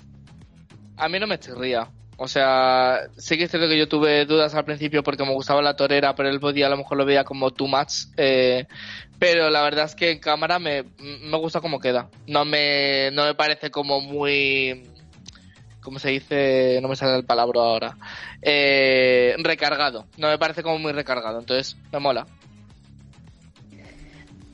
A mí no me chirría. O sea, sí que es cierto que yo tuve dudas al principio porque me gustaba la torera, pero el body a lo mejor lo veía como too much. eh, pero la verdad es que en cámara me, me gusta cómo queda. No me, no me parece como muy... ¿Cómo se dice? No me sale el palabra ahora. Eh, recargado. No me parece como muy recargado. Entonces, me mola.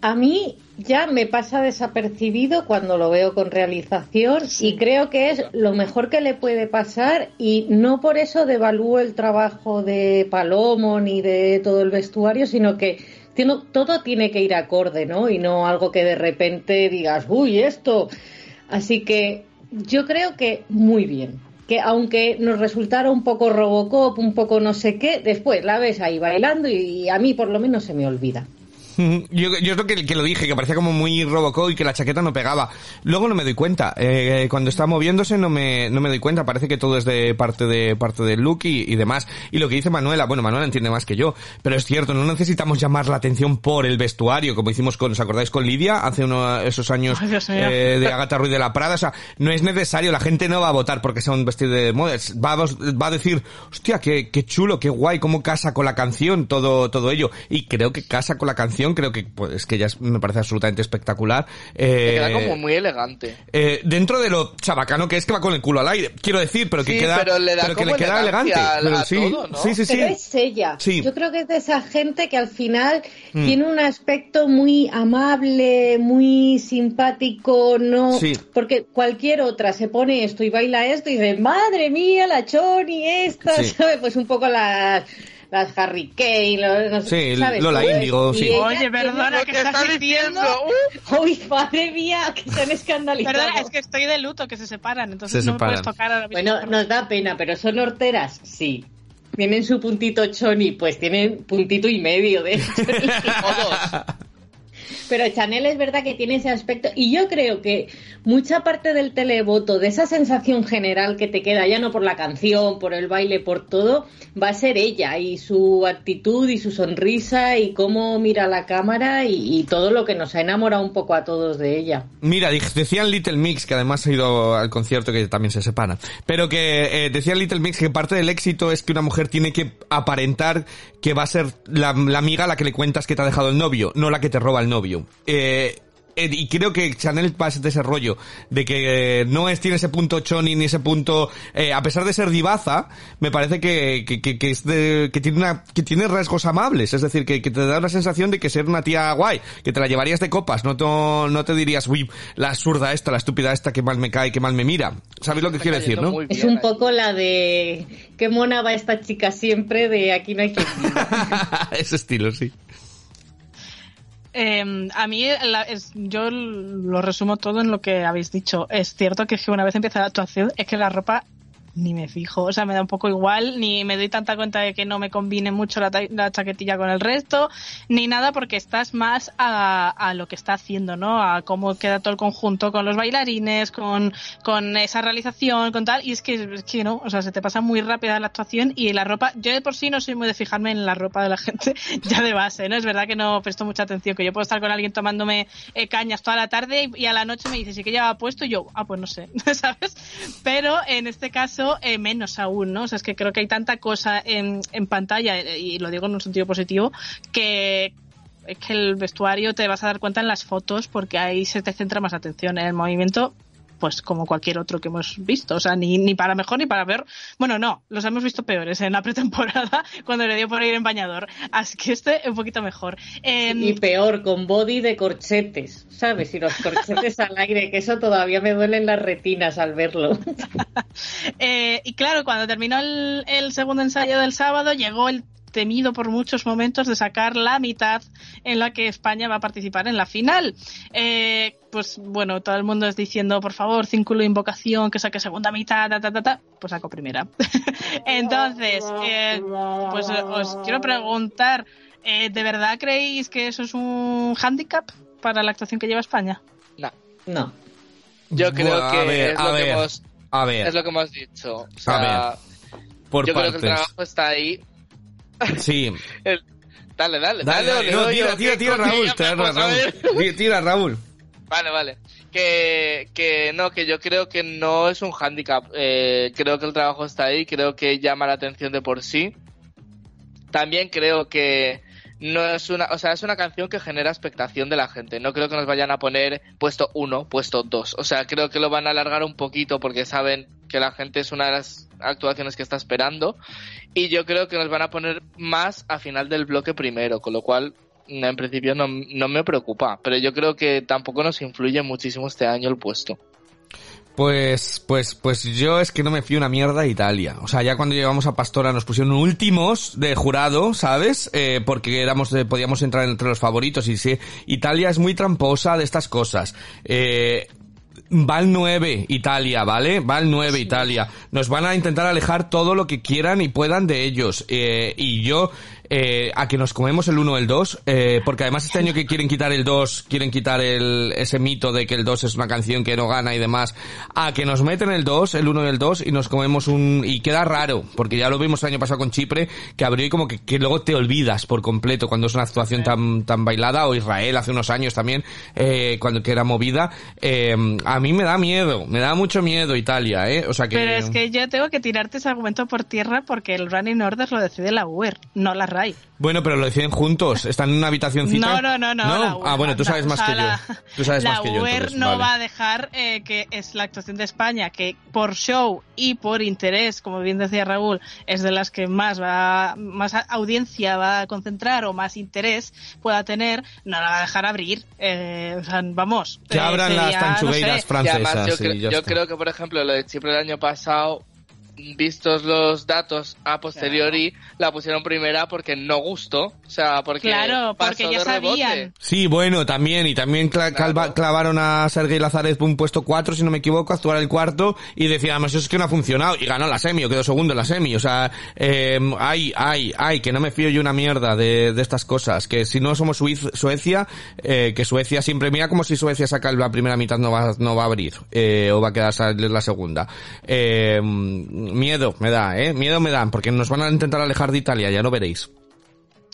A mí ya me pasa desapercibido cuando lo veo con realización y creo que es lo mejor que le puede pasar y no por eso devalúo el trabajo de Palomo ni de todo el vestuario, sino que todo tiene que ir acorde, ¿no? Y no algo que de repente digas, uy, esto. Así que yo creo que muy bien. Que aunque nos resultara un poco Robocop, un poco no sé qué, después la ves ahí bailando y a mí por lo menos se me olvida. Yo, yo es lo que, que lo dije, que parecía como muy Robocop y que la chaqueta no pegaba. Luego no me doy cuenta. Eh, cuando está moviéndose no me, no me doy cuenta. Parece que todo es de parte de parte del look y, y demás. Y lo que dice Manuela, bueno, Manuela entiende más que yo, pero es cierto, no necesitamos llamar la atención por el vestuario, como hicimos con, ¿os acordáis con Lidia hace uno, esos años Ay, eh, de Agatha Ruiz de la Prada? O sea, no es necesario, la gente no va a votar porque sea un vestido de moda, va a, va a decir, hostia, qué, qué chulo, qué guay, cómo casa con la canción, todo, todo ello. Y creo que casa con la canción, creo que, pues, es que ya es- me parece absolutamente espectacular. Eh, queda como muy elegante. eh, dentro de lo chabacano que es que va con el culo al aire, quiero decir, pero que Sí, queda, pero le da que como le queda elegante. Pero sí, todo, ¿no? sí, sí, sí. Pero es ella. Sí. Yo creo que es de esa gente que al final Mm. tiene un aspecto muy amable, muy simpático, no, Sí. porque cualquier otra se pone esto y baila esto y dice, madre mía, la Choni esta, Sí. ¿sabes? Pues un poco las las Harry Kane, los- no sé, Sí, ¿sabes? Lola Índigo, sí. ella Oye, perdona, ¿qué que estás está diciendo? Uh, Uy, madre mía, que se han escandalizado. Perdona, es que estoy de luto, que se separan, entonces Se no me puedes tocar ahora mismo. Bueno, nos da pena, pero son horteras, sí. Tienen su puntito choni, pues tienen puntito y medio de choni. Pero Chanel es verdad que tiene ese aspecto y yo creo que mucha parte del televoto, de esa sensación general que te queda, ya no por la canción, por el baile, por todo, va a ser ella y su actitud y su sonrisa y cómo mira la cámara y, todo lo que nos ha enamorado un poco a todos de ella. Mira, decían Little Mix, que además ha ido al concierto que también se separa, pero que eh, decía Little Mix que parte del éxito es que una mujer tiene que aparentar que va a ser la, la amiga a la que le cuentas que te ha dejado el novio, no la que te roba el novio. Eh, eh, y creo que Chanel pasa de ese rollo de que eh, no es tiene ese punto choni ni ese punto eh, a pesar de ser divaza me parece que, que, que, es de, que tiene una que tiene rasgos amables. Es decir que, que te da la sensación de que ser una tía guay que te la llevarías de copas. No te, no te dirías uy la absurda esta la estúpida esta que mal me cae que mal me mira sabes lo que quiero decir no es un poco la de qué mona va esta chica siempre de aquí no hay que ese estilo sí eh, a mí, yo lo resumo todo en lo que habéis dicho. Es cierto que, una vez empieza la actuación, es que la ropa ni me fijo, o sea, me da un poco igual, ni me doy tanta cuenta de que no me combine mucho la, chaquetilla con el resto, ni nada porque estás más a, lo que está haciendo, ¿no? A cómo queda todo el conjunto con los bailarines, con, con esa realización, con tal, y es que, es que no, o sea, se te pasa muy rápida la actuación y la ropa, yo de por sí no soy muy de fijarme en la ropa de la gente ya de base, ¿no? Es verdad que no presto mucha atención, que yo puedo estar con alguien tomándome eh, cañas toda la tarde y, a la noche me dice, ¿sí que lleva puesto? Y yo, ah, pues no sé, ¿sabes? Pero en este caso eh, menos aún, ¿no? O sea, es que creo que hay tanta cosa en, en pantalla, eh, y lo digo en un sentido positivo, que es que el vestuario te vas a dar cuenta en las fotos porque ahí se te centra más atención en el movimiento pues como cualquier otro que hemos visto. O sea, ni, ni para mejor ni para peor. Bueno, no, los hemos visto peores en la pretemporada cuando le dio por ir en bañador. Así que este un poquito mejor. Em, y peor, con body de corchetes, ¿sabes? Y los corchetes al aire, que eso todavía me duelen las retinas al verlo. Eh, y claro, cuando terminó el, el segundo ensayo del sábado, llegó el temido por muchos momentos de sacar la mitad en la que España va a participar en la final. Eh, pues bueno, todo el mundo es diciendo, por favor, círculo invocación, que saque segunda mitad, ta, ta, ta, ta. pues saco primera. Entonces, eh, pues os quiero preguntar, eh, ¿de verdad creéis que eso es un hándicap para la actuación que lleva España? No. No. Yo creo que es, lo que hemos, es lo que hemos dicho. O sea, Por yo creo que el trabajo está ahí Sí. Dale, dale, dale. no, tira, tira, tira, Raúl. Tira, Raúl. Vale, vale. Que, que no, que yo creo que no es un hándicap. Eh, creo que el trabajo está ahí, creo que llama la atención de por sí. También creo que no es una, o sea, es una canción que genera expectación de la gente. No creo que nos vayan a poner puesto uno, puesto dos. O sea, creo que lo van a alargar un poquito porque saben que la gente es una de las actuaciones que está esperando. Y yo creo que nos van a poner más a final del bloque primero, con lo cual en principio no, no me preocupa. Pero yo creo que tampoco nos influye muchísimo este año el puesto. Pues, pues, pues yo es que no me fío una mierda a Italia. O sea, ya cuando llegamos a Pastora nos pusieron últimos de jurado, ¿sabes? Eh, porque éramos, podíamos entrar entre los favoritos y sí, Italia es muy tramposa de estas cosas. Eh, va al 9 Italia, ¿vale? Va al 9 Italia. Nos van a intentar alejar todo lo que quieran y puedan de ellos. Eh, y yo eh, a que nos comemos el 1 o el 2, eh, porque además este año que quieren quitar el 2, quieren quitar el, ese mito de que el 2 es una canción que no gana y demás, a que nos meten el 2, el 1 y el 2 y nos comemos un... y queda raro, porque ya lo vimos el año pasado con Chipre, que abrió y como que, que luego te olvidas por completo cuando es una actuación tan, tan bailada, o Israel hace unos años también, eh, cuando que era movida, eh, a mí me da miedo, me da mucho miedo Italia, ¿eh? O sea que... Pero es que yo tengo que tirarte ese argumento por tierra porque el running order lo decide la UER, no la Bueno, pero lo deciden juntos. ¿Están en una habitacióncita? No, no, no, no. ah, bueno, tú sabes más que yo. Tú sabes más que yo. La no va a dejar eh, que es la actuación de España, que por show y por interés, como bien decía Raúl, es de las que más va, más audiencia va a concentrar o más interés pueda tener, no la va a dejar abrir. Eh, o sea, vamos. Que abran las tanchugueiras francesas. yo, creo, yo creo que, por ejemplo, lo de Chipre el año pasado vistos los datos a posteriori, la pusieron primera porque no gustó. O sea, porque. Claro, porque pasó ya de sabían. Sí, bueno, también, y también cla- Claro. clavaron a Sergei Lazarev un puesto 4, si no me equivoco, actuar el cuarto, y decían, además, eso es que no ha funcionado, y ganó la semi, o quedó segundo en la semi, o sea, eh, ay, ay, ay, que no me fío yo una mierda de, de estas cosas, que si no somos Suiz- Suecia, eh, que Suecia siempre, mira como si Suecia saca la primera mitad no va, no va a abrir, eh, o va a quedar salir la segunda. Eh, miedo me da, eh, miedo me dan, porque nos van a intentar alejar de Italia, ya lo veréis.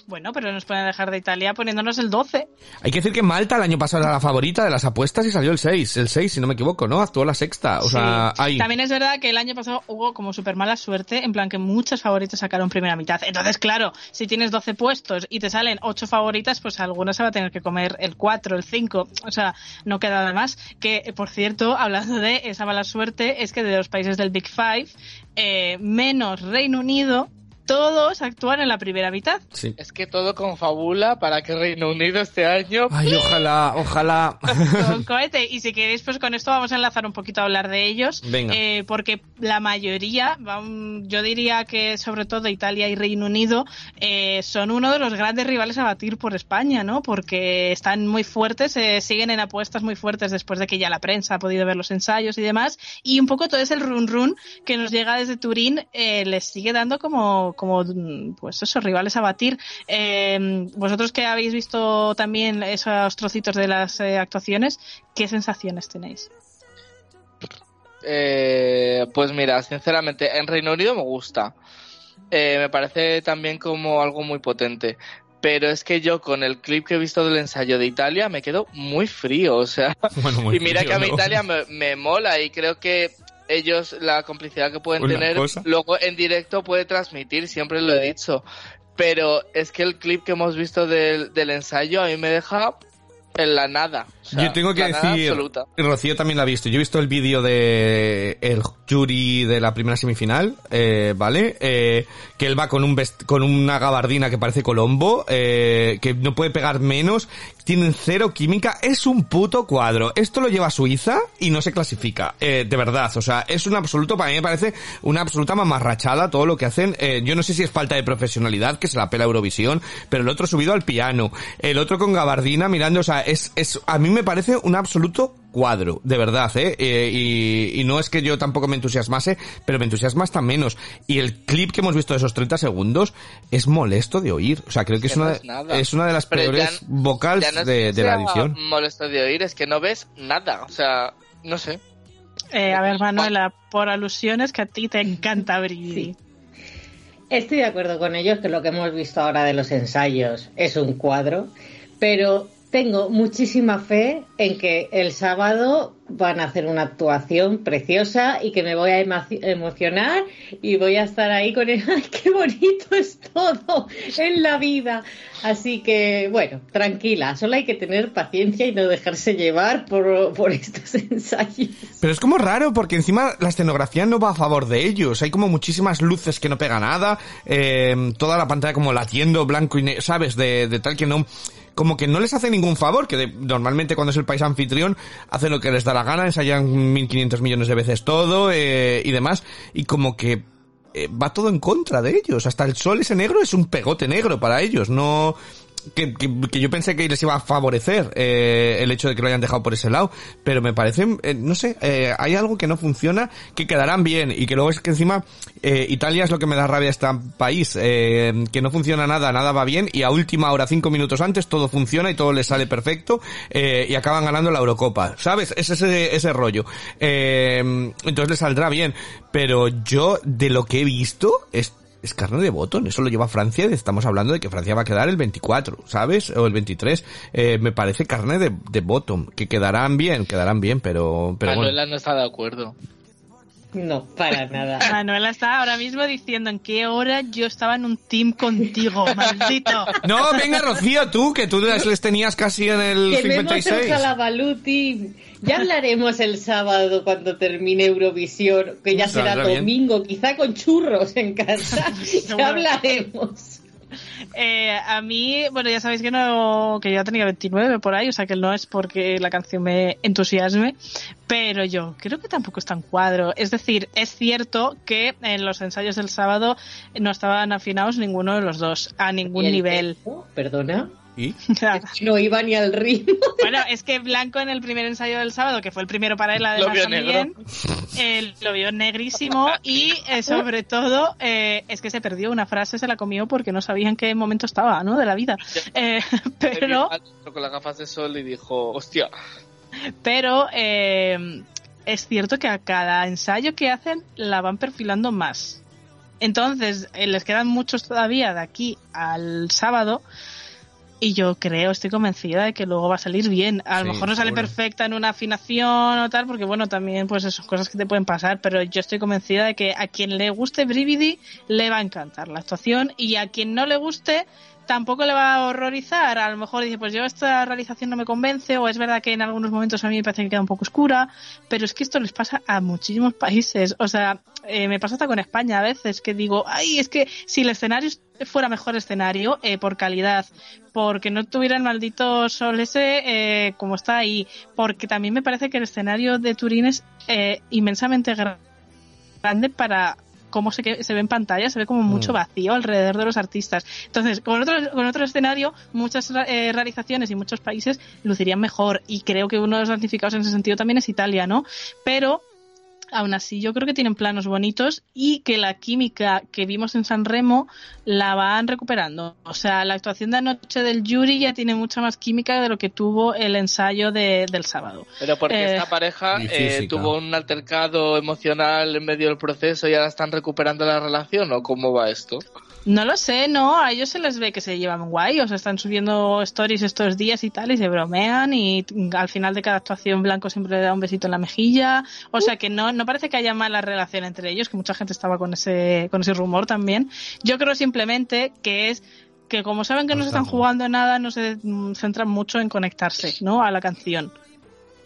Bueno, pero nos pueden dejar de Italia poniéndonos el 12. Hay que decir que Malta el año pasado era la favorita de las apuestas y salió el 6, el 6 si no me equivoco, ¿no? Actuó la sexta, o sea, Sí. ahí. También es verdad que el año pasado hubo como súper mala suerte, en plan que muchas favoritas sacaron primera mitad. Entonces, claro, si tienes 12 puestos y te salen 8 favoritas, pues alguna se va a tener que comer el 4, el 5. O sea, no queda nada más. Que, por cierto, hablando de esa mala suerte, es que de los países del Big Five, eh, menos Reino Unido, todos actúan en la primera mitad. Sí. Es que todo confabula para que Reino Unido este año. Ay, ojalá, ojalá. con cohete. Y si queréis, pues con esto vamos a enlazar un poquito a hablar de ellos. Venga. Eh, porque la mayoría, yo diría que sobre todo Italia y Reino Unido, eh, son uno de los grandes rivales a batir por España, ¿no? Porque están muy fuertes, eh, siguen en apuestas muy fuertes después de que ya la prensa ha podido ver los ensayos y demás. Y un poco todo ese run run que nos llega desde Turín eh, les sigue dando como, como, mm, pues esos rivales a batir. Eh, vosotros que habéis visto también esos trocitos de las eh, actuaciones, ¿qué sensaciones tenéis? Eh, pues mira, sinceramente, en Reino Unido me gusta. Eh, me parece también como algo muy potente. Pero es que yo con el clip que he visto del ensayo de Italia me quedo muy frío, o sea. Bueno, muy y mira frío, que a mí ¿no? Italia me, me mola y creo que ellos la complicidad que pueden Una tener cosa. luego en directo puede transmitir, siempre lo he dicho. Pero es que el clip que hemos visto del, del ensayo a mí me deja en la nada. O sea, Yo tengo que decir. Rocío también la ha visto. Yo he visto el vídeo de el jury de la primera semifinal, eh, ¿vale? Eh, que él va con un vest- con una gabardina que parece Colombo, eh, que no puede pegar menos, tienen cero química, es un puto cuadro. Esto lo lleva Suiza y no se clasifica, eh, de verdad. O sea, es un absoluto, para mí me parece una absoluta mamarrachada todo lo que hacen. Eh, yo no sé si es falta de profesionalidad, que se la pela Eurovisión, pero el otro subido al piano, el otro con gabardina mirando, o sea, es, es, a mí me parece un absoluto cuadro, de verdad, ¿eh? Eh, y, y no es que yo tampoco me entusiasmase, pero me entusiasma hasta menos. Y el clip que hemos visto de esos 30 segundos es molesto de oír. O sea, creo que es que no una, es nada. es una de las Pero ya- peores vocals Ya no es de, que de la edición. molesto de oír, es que no ves nada. O sea, no sé. Eh, a ver, Manuela, por alusiones que a ti te encanta Brigi. Sí. Estoy de acuerdo con ellos que lo que hemos visto ahora de los ensayos es un cuadro, pero tengo muchísima fe en que el sábado van a hacer una actuación preciosa y que me voy a emo- emocionar y voy a estar ahí con el ¡ay, qué bonito es todo en la vida! Así que, bueno, tranquila, solo hay que tener paciencia y no dejarse llevar por, por estos ensayos. Pero es como raro porque encima la escenografía no va a favor de ellos. Hay como muchísimas luces que no pega nada, eh, toda la pantalla como latiendo blanco y negro, ¿sabes? De, de tal que no, como que no les hace ningún favor, que de- normalmente cuando es el país anfitrión hacen lo que les da la gana, ensayan 1500 millones de veces todo eh, y demás, y como que eh, va todo en contra de ellos. Hasta el sol ese negro es un pegote negro para ellos, no que, que, que yo pensé que les iba a favorecer eh, el hecho de que lo hayan dejado por ese lado, pero me parece, eh, no sé, eh, hay algo que no funciona, que quedarán bien y que luego es que encima eh, Italia es lo que me da rabia este país, eh, que no funciona nada, nada va bien y a última hora, cinco minutos antes, todo funciona y todo les sale perfecto y acaban ganando la Eurocopa, ¿sabes? Es ese, ese rollo. Entonces les saldrá bien, pero yo de lo que he visto es es carne de botón, eso lo lleva Francia estamos hablando de que Francia va a quedar el 24, ¿sabes? O el 23. Eh, me parece carne de, de bottom, que quedarán bien, quedarán bien, pero, pero bueno. Manuela no está de acuerdo. No, para nada. Manuela está ahora mismo diciendo en qué hora yo estaba en un team contigo, maldito. No, venga Rocío, tú, que tú les les tenías casi en el Que no hemos 56. hecho la Baluti. Ya hablaremos el sábado cuando termine Eurovisión, que ya será bien. domingo, quizá con churros en casa. Ya hablaremos. Eh, a mí, bueno, ya sabéis que no, que ya tenía 29 por ahí, o sea que no es porque la canción me entusiasme, pero yo creo que tampoco está en cuadro. Es decir, es cierto que en los ensayos del sábado no estaban afinados ninguno de los dos, a ningún ¿Y el nivel. Perdona. ¿Y? No iba ni al ritmo. Bueno, es que Blanco en el primer ensayo del sábado, que fue el primero para él, Lo además vio también, él lo vio negrísimo y eh, sobre todo eh, es que se perdió una frase, se la comió porque no sabía en qué momento estaba, ¿no? De la vida. Eh, pero, Con las gafas de sol y dijo, hostia, pero eh, es cierto que a cada ensayo que hacen la van perfilando más. Entonces, eh, les quedan muchos todavía de aquí al sábado. Y yo creo, estoy convencida de que luego va a salir bien. A lo Sí, mejor no sale seguro. perfecta en una afinación o tal, porque bueno, también pues esas cosas que te pueden pasar, pero yo estoy convencida de que a quien le guste Brividi le va a encantar la actuación y a quien no le guste tampoco le va a horrorizar. A lo mejor dice, pues yo esta realización no me convence, o es verdad que en algunos momentos a mí me parece que queda un poco oscura, pero es que esto les pasa a muchísimos países. O sea, eh, me pasa hasta con España a veces, que digo, ay, es que si el escenario fuera mejor escenario, eh, por calidad, porque no tuviera el maldito sol ese eh, como está ahí, porque también me parece que el escenario de Turín es eh, inmensamente gra- grande para cómo se, que- se ve en pantalla, se ve como mucho Mm. vacío alrededor de los artistas. Entonces, con otro, con otro escenario, muchas eh, realizaciones y muchos países lucirían mejor y creo que uno de los damnificados en ese sentido también es Italia, ¿no? Pero aún así yo creo que tienen planos bonitos y que la química que vimos en San Remo la van recuperando. O sea, la actuación de anoche del Yuri ya tiene mucha más química de lo que tuvo el ensayo de- del sábado. pero porque Eh, esta pareja eh, tuvo un altercado emocional en medio del proceso y ahora están recuperando la relación o cómo va esto? No lo sé, no, a ellos se les ve que se llevan guay, o sea, están subiendo stories estos días y tal, y se bromean, y al final de cada actuación Blanco siempre le da un besito en la mejilla, o sea que no, no parece que haya mala relación entre ellos, que mucha gente estaba con ese, con ese rumor también. Yo creo simplemente que es que como saben que no se están jugando nada, no se centran mucho en conectarse, ¿no? A la canción.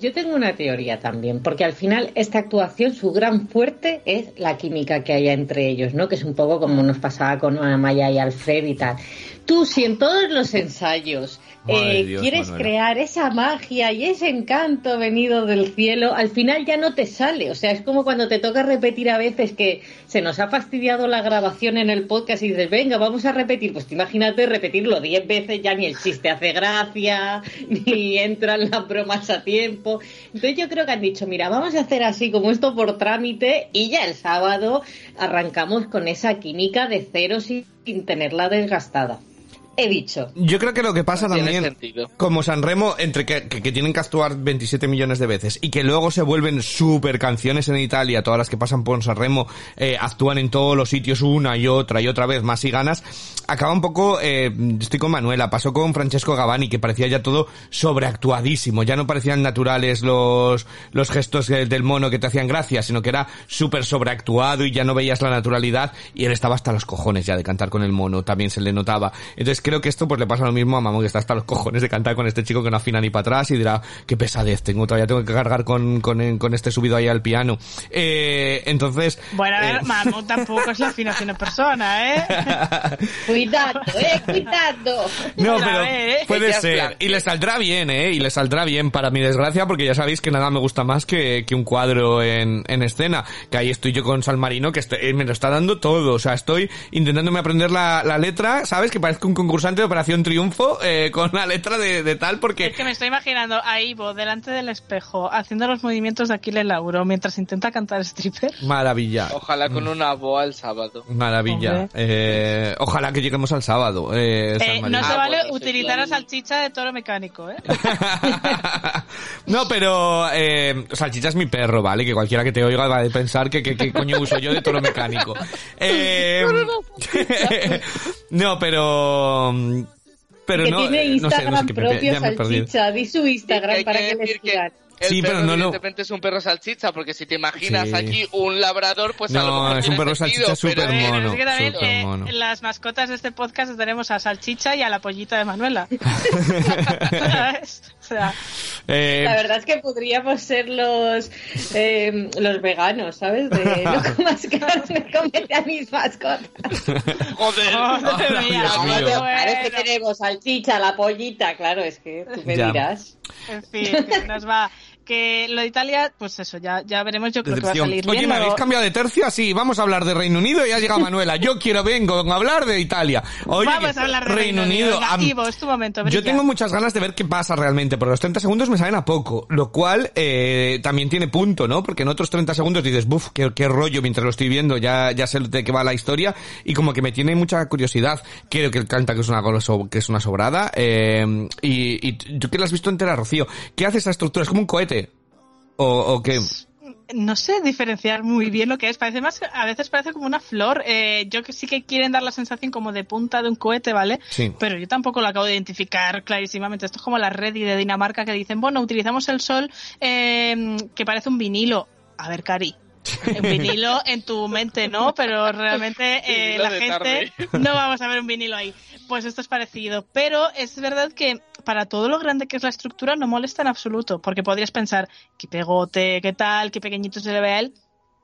Yo tengo una teoría también, porque al final esta actuación, su gran fuerte es la química que haya entre ellos, ¿no? Que es un poco como nos pasaba con Amaya y Alfred y tal. Tú, si en todos los ensayos eh, Dios, quieres Manuela. crear esa magia y ese encanto venido del cielo, al final ya no te sale. O sea, es como cuando te toca repetir a veces que se nos ha fastidiado la grabación en el podcast y dices, venga, vamos a repetir. Pues imagínate repetirlo diez veces, ya ni el chiste hace gracia, ni entran las bromas a tiempo. Entonces yo creo que han dicho, mira, vamos a hacer así como esto por trámite y ya el sábado arrancamos con esa química de cero sin tenerla desgastada. He dicho. Yo creo que lo que pasa también, como San Remo, entre que, que- que tienen que actuar 27 millones de veces y que luego se vuelven super canciones en Italia, todas las que pasan por San Remo, eh, actúan en todos los sitios una y otra y otra vez, más y ganas, acaba un poco, eh, estoy con Manuela, pasó con Francesco Gavani, que parecía ya todo sobreactuadísimo, ya no parecían naturales los, los gestos del mono que te hacían gracia, sino que era súper sobreactuado y ya no veías la naturalidad y él estaba hasta los cojones ya de cantar con el mono, también se le notaba. Entonces creo que esto pues le pasa lo mismo a Mamón que está hasta los cojones de cantar con este chico que no afina ni para atrás y dirá, qué pesadez tengo, todavía tengo que cargar con, con, con este subido ahí al piano. Eh, entonces... Bueno, a ver, eh, Manu tampoco es la afinación en persona, ¿eh? Cuidado, eh, cuidado. No, pero ¿eh? puede ser. Y le saldrá bien, ¿eh? Y le saldrá bien para mi desgracia, porque ya sabéis que nada me gusta más que, que un cuadro en, en escena. Que ahí estoy yo con Salmarino, que estoy- eh, me lo está dando todo. O sea, estoy intentándome aprender la, la letra, ¿sabes? Que parezco un concursante de Operación Triunfo eh, con la letra de, de tal, porque... Es que me estoy imaginando a Ivo delante del espejo haciendo los movimientos de Aquiles Lauro mientras intenta cantar stripper. Maravilla. Ojalá con una boa el sábado. Maravilla. Eh, ojalá que lleguemos al sábado. Eh, Eh, no se Ah, vale bueno, utilizar claro. a salchicha de toro mecánico, ¿eh? no, pero eh, Salchicha es mi perro, ¿vale? Que cualquiera que te oiga va a pensar que, que coño uso yo de toro mecánico. Eh, no, pero... Pero que no, tiene eh, no sé, Instagram no sé qué, propio ya salchicha. Di su Instagram para que que le decir que sigan. El Sí, pero perro, no lo- evidentemente es un perro salchicha, porque si te imaginas Sí. aquí un labrador, pues a lo No, mejor es un perro sentido, salchicha pero- súper Bueno, mono, es que también súper eh, mono. en las mascotas de este podcast tenemos a Salchicha y a la pollita de Manuela. Eh, La verdad es que podríamos ser los eh, los veganos, ¿sabes? De no comas carne, comete a mis mascotas. Joder. Ay, mía, Dios bueno. Es que tenemos salchicha, la pollita, claro, es que tú me Ya. dirás. En fin, nos va. Que lo de Italia, pues eso, ya, ya veremos. Yo creo que va a Decepción. salir Oye, bien. ¿me Lo- habéis cambiado de tercio? Así, vamos a hablar de Reino Unido y ya llega Manuela. Yo quiero, vengo a hablar de Italia. Oye, Vamos a hablar de Reino Unido. Ivo, es tu momento. Yo tengo muchas ganas de ver qué pasa realmente, porque los 30 segundos me saben a poco, lo cual eh, también tiene punto, ¿no? Porque en otros 30 segundos dices, buf, qué, qué rollo, mientras lo estoy viendo ya, ya sé de qué va la historia, y como que me tiene mucha curiosidad. Creo que canta que es una, que es una sobrada, eh, y, y tú que la has visto entera, Rocío, ¿qué hace esa estructura? ¿Es como un cohete? ¿O, o qué? No sé diferenciar muy bien lo que es. Parece más, a veces parece como una flor. Eh, yo que sí que quieren dar la sensación como de punta de un cohete, ¿vale? Sí. Pero yo tampoco lo acabo de identificar clarísimamente. Esto es como la red de Dinamarca que dicen, bueno, utilizamos el sol eh, que parece un vinilo. A ver, Cari. Un vinilo en tu mente, ¿no? Pero realmente eh, la gente no vamos a ver un vinilo ahí. Pues esto es parecido. Pero es verdad que para todo lo grande que es la estructura no molesta en absoluto. Porque podrías pensar, qué pegote, qué tal, qué pequeñito se le ve a él.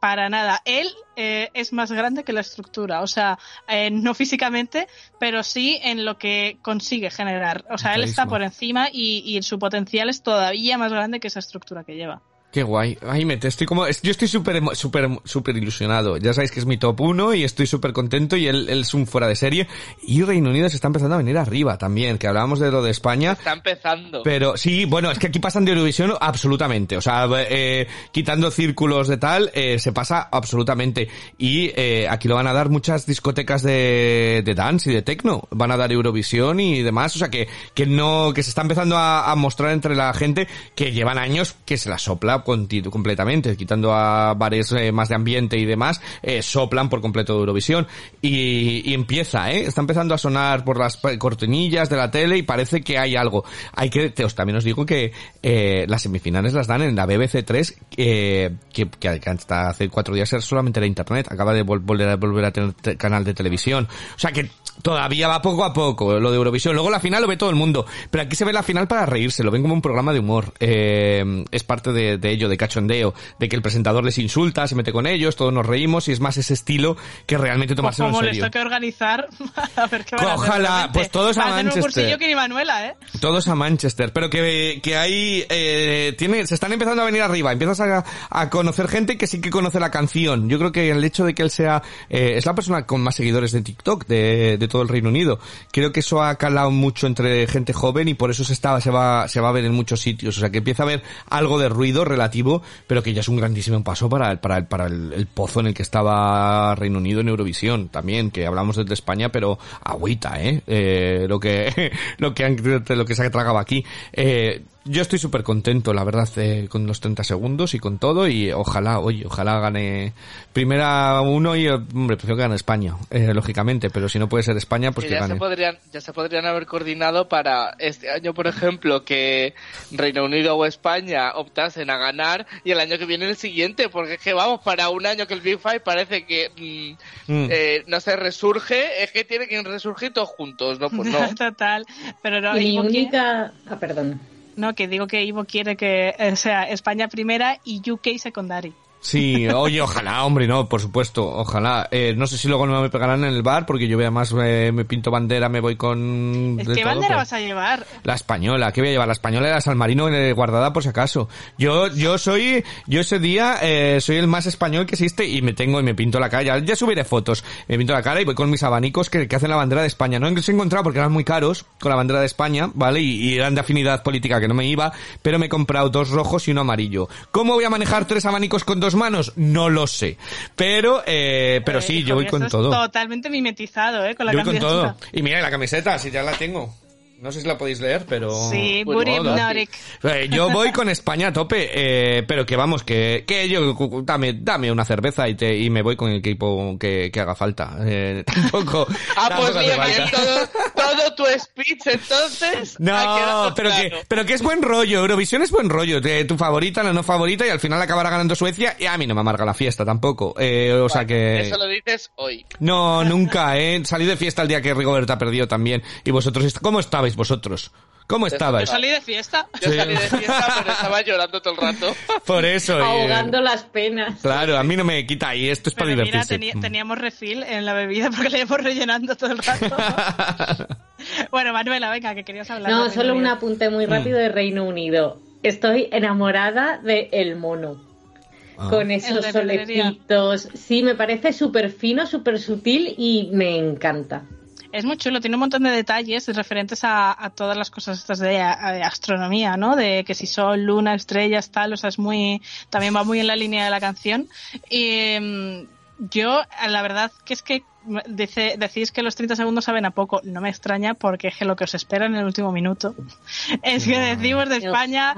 Para nada. Él eh, es más grande que la estructura. O sea, eh, no físicamente, pero sí en lo que consigue generar. O sea, él está por encima y, y su potencial es todavía más grande que esa estructura que lleva. Qué guay. Ay, me estoy como, yo estoy súper, súper, súper ilusionado. Ya sabéis que es mi top 1 y estoy súper contento y él, él es un fuera de serie. Y Reino Unido se está empezando a venir arriba también, que hablábamos de lo de España. Está empezando. Pero sí, bueno, es que aquí pasan de Eurovisión absolutamente. O sea, eh, quitando círculos de tal, eh, se pasa absolutamente. Y eh, aquí lo van a dar muchas discotecas de, de dance y de techno. Van a dar Eurovisión y demás. O sea, que, que no, que se está empezando a, a mostrar entre la gente que llevan años que se la sopla completamente. Quitando a bares eh, más de ambiente y demás, eh, soplan por completo Eurovisión. Y, empieza, ¿eh? Está empezando a sonar por las cortinillas de la tele y parece que hay algo. Hay que, os- también os digo que eh, las semifinales las dan en la BBC 3, eh, que, que hasta hace cuatro días era solamente la internet, acaba de vol- volver a, volver a tener te- canal de televisión. O sea que todavía va poco a poco lo de Eurovisión. Luego la final lo ve todo el mundo, pero aquí se ve la final para reírse, lo ven como un programa de humor. Eh, es parte de, de ello, de cachondeo, de que el presentador les insulta, se mete con ellos, todos nos reímos y es más ese estilo que realmente tomárselo Como en les serio. toque organizar, a ver qué van a hacer Ojalá, realmente. pues todos a un Manchester. cursillo que ni Manuela, ¿eh? Todos a Manchester, pero que, que hay, eh, tiene, se están empezando a venir arriba, empiezas a, a conocer gente que sí que conoce la canción. Yo creo que el hecho de que él sea, eh, es la persona con más seguidores de TikTok de, todo el Reino Unido. Creo que eso ha calado mucho entre gente joven y por eso se está, se va, se va a ver en muchos sitios. O sea que empieza a haber algo de ruido relativo, pero que ya es un grandísimo paso para el, para el, para el pozo en el que estaba Reino Unido en Eurovisión también, que hablamos desde España, pero agüita, eh, eh lo que, lo que han, lo que se ha tragado aquí. Eh, yo estoy súper contento, la verdad, eh, con los 30 segundos y con todo y ojalá, oye, ojalá gane primera uno y, hombre, prefiero que gane España, eh, lógicamente, pero si no puede ser España, pues que que, ya se gane. podrían ya se podrían haber coordinado para este año por ejemplo que Reino Unido o España optasen a ganar y el año que viene el siguiente porque es que vamos para un año que el Big Five parece que mm, Mm. eh, no se resurge es que tienen que resurgir todos juntos no pues no Total. Pero no, Y mi Ivo quiere- única... Ah, perdón. No, que digo que Ivo quiere que eh, sea España primera y UK secondary. Sí, oye, ojalá, hombre, no, por supuesto, ojalá. Eh, no sé si luego no me pegarán en el bar, porque yo además eh, me pinto bandera, me voy con... Todo, bandera vas a llevar. La española, ¿qué voy a llevar? La española y la San Marino eh, guardada por si acaso. Yo, yo soy, yo ese día eh, soy el más español que existe y me tengo y me pinto la cara. Ya, ya subiré fotos. Me pinto la cara y voy con mis abanicos que, que hacen la bandera de España. No los he encontrado porque eran muy caros con la bandera de España, ¿vale? Y, y eran de afinidad política que no me iba, pero me he comprado dos rojos y uno amarillo. ¿Cómo voy a manejar tres abanicos con dos manos? No lo sé. Pero, eh, pero Eh, sí, hijo, yo voy con todo. es Totalmente mimetizado, ¿eh? Con la Yo voy con todo. Y mira la camiseta, si ya la tengo. No sé si la podéis leer, pero... Sí, Pues Buri mola. Hypnotic. Eh, yo voy con España a tope, eh, pero que vamos, que, que yo, dame, dame una cerveza y te, y me voy con el equipo que, que haga falta. Eh, tampoco. ah tampoco pues bien, todo, todo tu speech entonces No, pero que, pero que es buen rollo, Eurovisión es buen rollo, de tu favorita, la no favorita, y al final acabará ganando Suecia, y a mí no me amarga la fiesta tampoco, eh, o sea que... eso lo dices hoy No, nunca, eh, salí de fiesta el día que Rigoberta perdió también, y vosotros, ¿cómo estabais vosotros? ¿Cómo Yo estabais? Salí de fiesta. Yo Sí. salí de fiesta, pero estaba llorando todo el rato. Por eso. eh, Ahogando las penas. Claro, a mí no me quita y esto es para Pero mira, divertirse. teni- teníamos refill en la bebida porque le íbamos rellenando todo el rato. bueno, Manuela, venga, que querías hablar. No, de solo un Reino Unido. apunte muy rápido de Reino Unido. Estoy enamorada de El Mono. Ah. Con esos solecitos. Sí, me parece súper fino, súper sutil y me encanta. Es muy chulo, tiene un montón de detalles referentes a, a todas las cosas estas de a- de astronomía, ¿no? De que si sol, luna, estrellas, tal, o sea, es muy, también va muy en la línea de la canción. Y mm, yo, la verdad que es que dice, decís que los 30 segundos saben a poco, no me extraña porque es que lo que os espera en el último minuto es que decimos de España,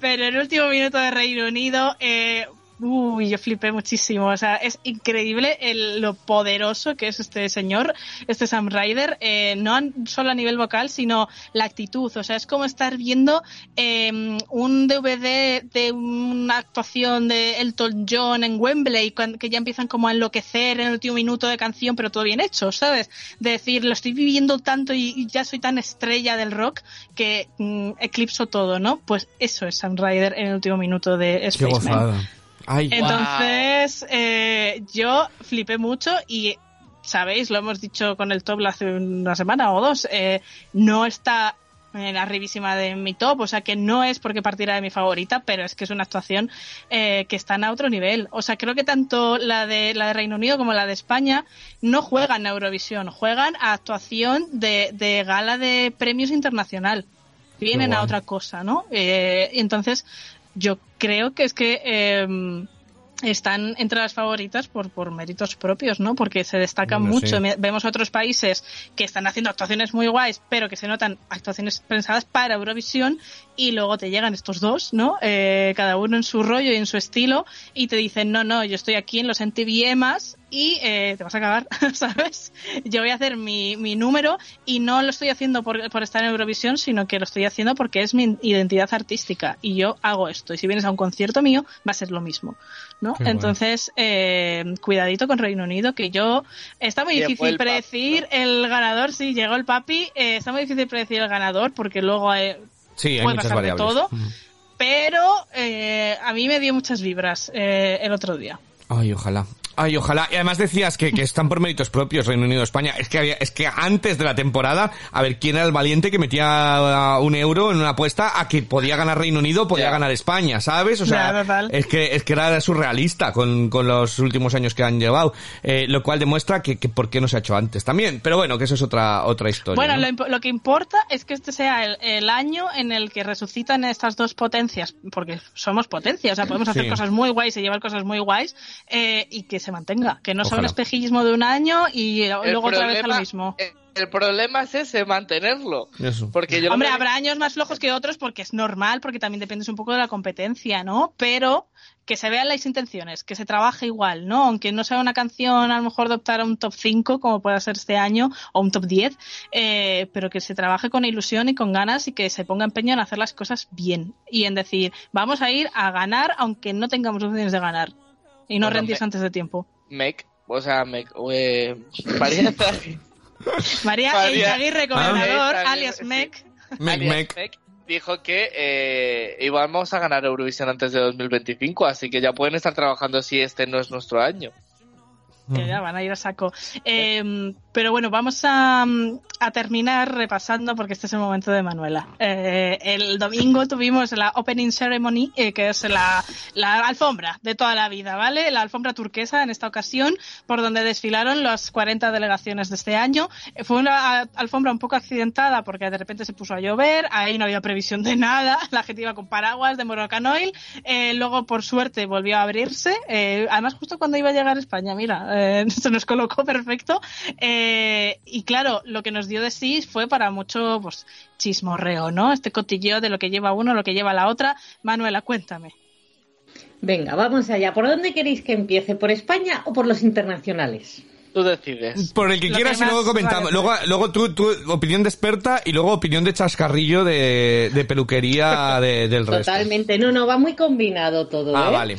pero en el último minuto de Reino Unido, eh, uy, yo flipé muchísimo. O sea, es increíble el- lo poderoso que es este señor, este Sam Ryder, eh, no solo a nivel vocal, sino la actitud. O sea, es como estar viendo eh, un DVD de una actuación de Elton John en Wembley, que ya empiezan como a enloquecer en el último minuto de canción, pero todo bien hecho, ¿sabes? De decir, lo estoy viviendo tanto y, y ya soy tan estrella del rock que mm, eclipso todo, ¿no? Pues eso es Sam Ryder en el último minuto de Qué Spaceman. Ay, Entonces, eh, yo flipé mucho y, sabéis, lo hemos dicho con el top hace una semana o dos, eh, no está en la arribísima de mi top, o sea que no es porque partiera de mi favorita, pero es que es una actuación eh, que está a otro nivel. O sea, creo que tanto la de, la de Reino Unido como la de España no juegan a Eurovisión, juegan a actuación de, de gala de premios internacional. Vienen a otra cosa, ¿no? Eh, entonces, yo creo que es que eh, están entre las favoritas por, por méritos propios, ¿no? Porque se destacan Bueno, mucho. sí. Vemos otros países que están haciendo actuaciones muy guays, pero que se notan actuaciones pensadas para Eurovisión y luego te llegan estos dos, ¿no? Eh, cada uno en su rollo y en su estilo y te dicen, no, no, yo estoy aquí en los MTV EMAs y eh, te vas a acabar, ¿sabes? Yo voy a hacer mi, mi número y no lo estoy haciendo por, por estar en Eurovisión, sino que lo estoy haciendo porque es mi identidad artística y yo hago esto. Y si vienes a un concierto mío, va a ser lo mismo, ¿no? Qué. Entonces, eh, cuidadito con Reino Unido, que yo... Está muy Llegó difícil el papi, predecir el ganador, sí, llegó el papi, eh, está muy difícil predecir el ganador porque luego... eh, sí, hay puede pasar de todo. Mm. pero eh, a mí me dio muchas vibras eh, el otro día. Ay, ojalá. Ay, ojalá. Y además decías que, que están por méritos propios Reino Unido España. Es que había, es que antes de la temporada, a ver quién era el valiente que metía uh, un euro en una apuesta a que podía ganar Reino Unido, podía ganar España, ¿sabes? O sea, es que es que era surrealista con, con los últimos años que han llevado, eh, lo cual demuestra que, que por qué no se ha hecho antes también. Pero bueno, que eso es otra otra historia. Bueno, ¿no? lo, que importa es que este sea el, el año en el que resucitan estas dos potencias, porque somos potencias, o sea, podemos hacer Sí. cosas muy guays y llevar cosas muy guays, eh, y que se mantenga, que no sea un espejismo de un año y El luego otra vez a lo mismo. El, problema es ese, mantenerlo. Eso. Porque yo no Hombre, me- habrá años más flojos que otros porque es normal, porque también dependes un poco de la competencia, ¿no? Pero que se vean las intenciones, que se trabaje igual, ¿no? Aunque no sea una canción a lo mejor de optar a un top 5, como pueda ser este año, o un top 10, eh, pero que se trabaje con ilusión y con ganas y que se ponga empeño en hacer las cosas bien y en decir, vamos a ir a ganar aunque no tengamos opciones de ganar y no Bueno, me- antes de tiempo. Mec, o sea, Mec, eh, María María María- Aguirre, Ah. alias. Mec. Mec. Mec, dijo que eh, íbamos a ganar Eurovisión antes de 2025, así que ya pueden estar trabajando si este no es nuestro año. Que ya van a ir a saco. Eh, pero bueno, vamos a, a terminar repasando porque este es el momento de Manuela. Eh, el domingo tuvimos la Opening Ceremony, eh, que es la, la alfombra de toda la vida, ¿vale? La alfombra turquesa en esta ocasión, por donde desfilaron las 40 delegaciones de este año. Eh, Fue una alfombra un poco accidentada porque de repente se puso a llover, ahí no había previsión de nada, la gente iba con paraguas de Moroccan Oil, eh, luego por suerte volvió a abrirse, eh, además justo cuando iba a llegar a España, mira, eh, se nos colocó perfecto, eh, y claro, lo que nos dio de sí fue para mucho pues, chismorreo, ¿no? Este cotilleo de lo que lleva uno, lo que lleva la otra. Manuela, cuéntame. Venga, vamos allá. ¿Por dónde queréis que empiece? ¿Por España o por los internacionales? Tú decides. Por el que Lo quieras que y luego comentamos. vale. Luego, luego tú, tú, opinión de experta y luego opinión de chascarrillo de, de peluquería de- del resto. Totalmente. No, no, va muy combinado todo. Ah, ¿eh? vale.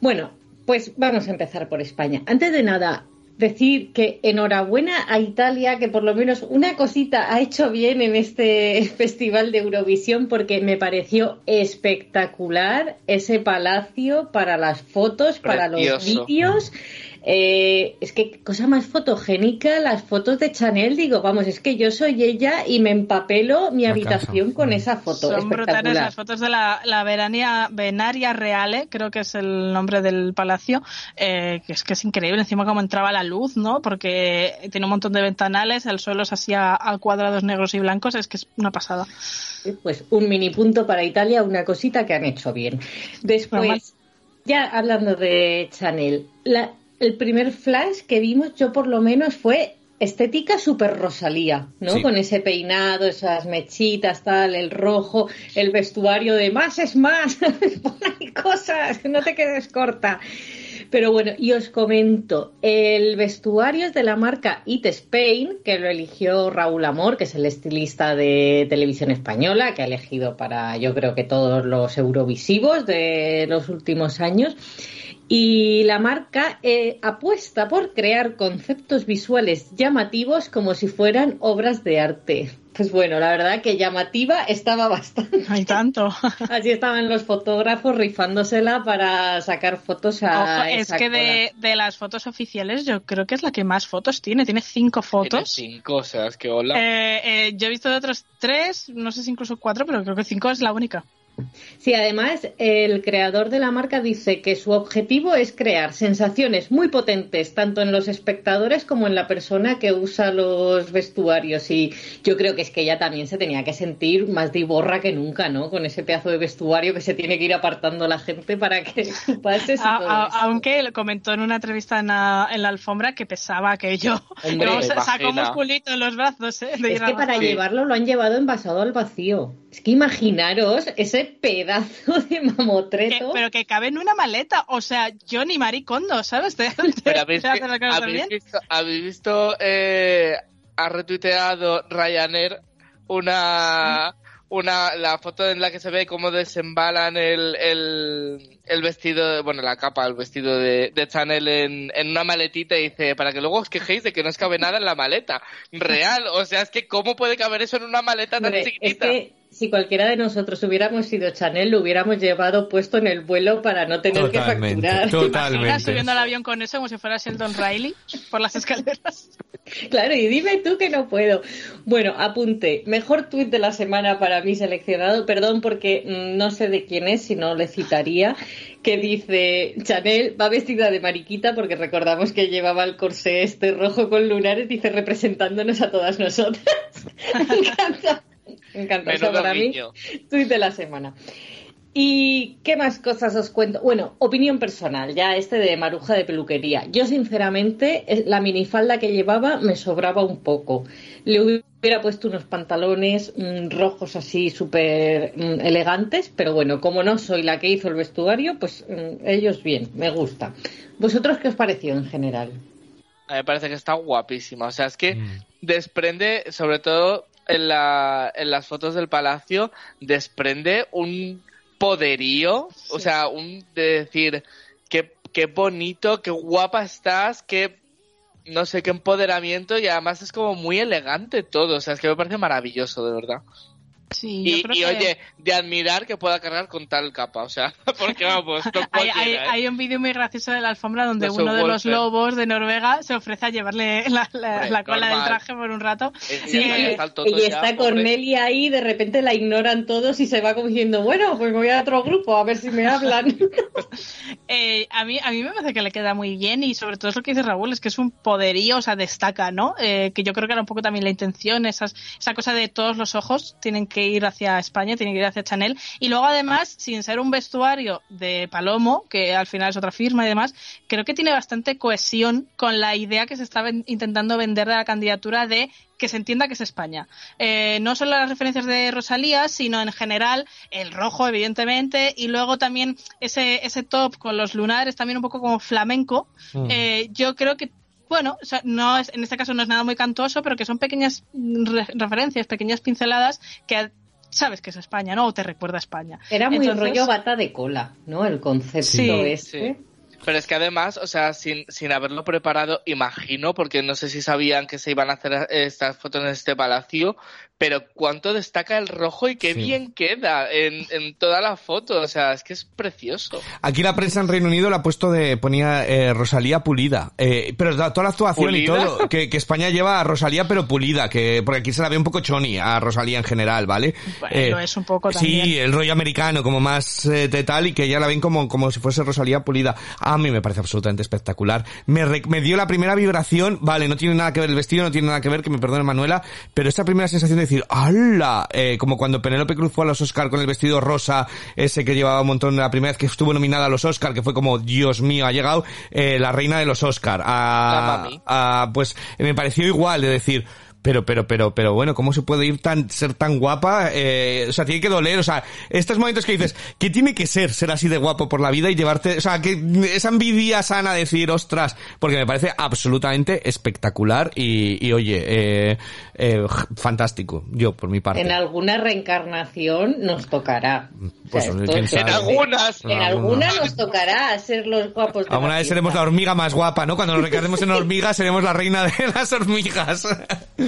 Bueno, pues vamos a empezar por España. Antes de nada, decir que enhorabuena a Italia, que por lo menos una cosita ha hecho bien en este Festival de Eurovisión, porque me pareció espectacular ese palacio para las fotos, para los vídeos. Eh, es que cosa más fotogénica las fotos de Chanel. Digo, vamos, es que yo soy ella y me empapelo mi La habitación casa. con esa foto. Son brutales las fotos de la, la Verania, Venaria Reale, creo que es el nombre del palacio, eh, que es que es increíble encima cómo entraba la luz, ¿no? Porque tiene un montón de ventanales, el suelo es así a, a cuadrados negros y blancos, es que es una pasada. Pues un mini punto para Italia, una cosita que han hecho bien. Normal. Después, ya hablando de Chanel, la- el primer flash que vimos yo por lo menos fue estética super Rosalía, ¿no? Sí. Con ese peinado, esas mechitas, tal, el rojo, el vestuario de más es más, ahí cosas, no te quedes corta. Pero bueno, y os comento, el vestuario es de la marca It Spain, que lo eligió Raúl Amor, que es el estilista de televisión española, que ha elegido para, yo creo que todos los eurovisivos de los últimos años. Y la marca eh, apuesta por crear conceptos visuales llamativos como si fueran obras de arte. Pues bueno, la verdad que llamativa estaba bastante. Hay tanto. Así estaban los fotógrafos rifándosela para sacar fotos a. Ojo, es esa que cola. de, de las fotos oficiales yo creo que es la que más fotos tiene, tiene cinco Tiene fotos. cinco, o sea, es que hola. Eh, eh, yo he visto de otros tres, no sé si incluso cuatro, pero creo que cinco es la única. Sí, además, el creador de la marca dice que su objetivo es crear sensaciones muy potentes, tanto en los espectadores como en la persona que usa los vestuarios. Y yo creo que es que ella también se tenía que sentir más diborra que nunca, ¿no? Con ese pedazo de vestuario que se tiene que ir apartando la gente para que pase A- a- aunque comentó en una entrevista en la, en la alfombra que pesaba aquello. Hombre, sacó musculito en los brazos, ¿eh? de Es que para Sí. llevarlo lo han llevado envasado al vacío. Es que imaginaros ese pedazo de Que- mamotreto. pero que cabe en una maleta. O sea, yo ni maricondo, ¿sabes? De- Pero habéis, visto, habéis visto, eh, ha retuiteado Ryanair una, una, la foto en la que se ve cómo desembalan el, el, el vestido, bueno, la capa, el vestido de, de Chanel en, en una maletita y dice, para que luego os quejéis de que no os cabe nada en la maleta. Real, o sea, es que ¿cómo puede caber eso en una maleta tan Hombre, es chiquitita? que si cualquiera de nosotros hubiéramos sido Chanel, lo hubiéramos llevado puesto en el vuelo para no tener Totalmente, que facturar. totalmente. Imaginas subiendo al avión con eso como si fuera Sheldon Riley por las escaleras. Claro, y dime tú que no puedo. Bueno, apunte. Mejor tuit de la semana para mí seleccionado. Perdón porque mm, no sé de quién es, si no le citaría. Que dice, Chanel va vestida de mariquita porque recordamos que llevaba el corsé este rojo con lunares, dice representándonos a todas nosotras. Me encanta. Me encanta. O sea, Menudo para mí, tuit de la semana. ¿Y qué más cosas os cuento? Bueno, opinión personal, ya este de Maruja de peluquería. Yo, sinceramente, eh, la minifalda que llevaba me sobraba un poco. Le hubiera puesto unos pantalones mm, rojos así súper mm, elegantes, pero bueno, como no soy la que hizo el vestuario, pues mm, ellos bien, me gusta. ¿Vosotros qué os pareció en general? A mí me parece que está guapísima. O sea, es que Mm. desprende, sobre todo en, la, en las fotos del palacio, desprende un poderío, o sea, un de decir, qué, qué bonito, qué guapa estás, qué, no sé, qué empoderamiento y además es como muy elegante todo, o sea, es que me parece maravilloso, de verdad. Sí, yo Y, creo y que oye, de admirar que pueda cargar con tal capa, o sea, porque vamos, no hay, hay- cualquiera, ¿eh? hay un vídeo muy gracioso de la alfombra donde De uno de los Wolfer. lobos de Noruega se ofrece a llevarle la, la- Hombre, la cola del traje por un rato. Es- Sí, eh, y ya, está. Cornelia ahí, de repente la ignoran todos y se va como diciendo, bueno, pues me voy a otro grupo a ver si me hablan. Eh, a, mí, a mí me parece que le queda muy bien y sobre todo es lo que dice Raúl, es que es un poderío, o sea, destaca, ¿no? Eh, que yo creo que era un poco también la intención, esas, esa cosa de todos los ojos tienen que ir hacia España, tienen que ir hacia Chanel. Y luego además, sin ser un vestuario de Palomo, que al final es otra firma y demás, creo que tiene bastante cohesión con la idea que se ven- intentando vender de la candidatura de que se entienda que es España. Eh, no solo las referencias de Rosalía, sino en general el rojo, evidentemente, y luego también ese, ese top con los lunares, también un poco como flamenco. Mm. Eh, yo creo que bueno, o sea, no es, en este caso no es nada muy cantoso, pero que son pequeñas re- referencias, pequeñas pinceladas que sabes que es España, ¿no? O te recuerda a España. Era muy Entonces- rollo bata de cola, ¿no? El concepto Sí, este. sí. Pero es que además, o sea, sin, sin haberlo preparado, imagino, porque no sé si sabían que se iban a hacer estas fotos en este palacio, pero cuánto destaca el rojo y qué Sí. bien queda en, en toda la foto. O sea, es que es precioso. Aquí la prensa en Reino Unido la ha puesto de, ponía eh, Rosalía pulida. Eh, pero da- toda la actuación y todo, que, que España lleva a Rosalía pero pulida, que porque aquí se la ve un poco choni a Rosalía en general, ¿vale? Bueno, es un poco Sí, también. el rollo americano, como más eh, de tal, y que ya la ven como, como si fuese Rosalía pulida. A mí me parece absolutamente espectacular. Me, re- me dio la primera vibración, vale, no tiene nada que ver el vestido, no tiene nada que ver, que me perdone Manuela, pero esa primera sensación de decir, ¡hala! Eh, como cuando Penélope Cruz fue a los Oscar con el vestido rosa, ese que llevaba un montón, la primera vez que estuvo nominada a los Oscar, que fue como, Dios mío, ha llegado eh, la reina de los Oscar. A, La mami. a- pues me pareció igual de decir, pero, pero, pero, pero bueno, ¿cómo se puede ir tan, ser tan guapa? Eh, o sea, tiene que doler, o sea, estos momentos que dices, ¿qué tiene que ser ser así de guapo por la vida y llevarte, o sea, que esa envidia sana de decir, ostras, porque me parece absolutamente espectacular y, y oye, eh, eh, fantástico, yo por mi parte. En alguna reencarnación nos tocará. O Pues, sea, esto quién es- sabe. En algunas. En alguna nos tocará ser los guapos de Alguna la vez seremos la hormiga más guapa, ¿no? Cuando nos recarguemos en hormigas seremos la reina de las hormigas.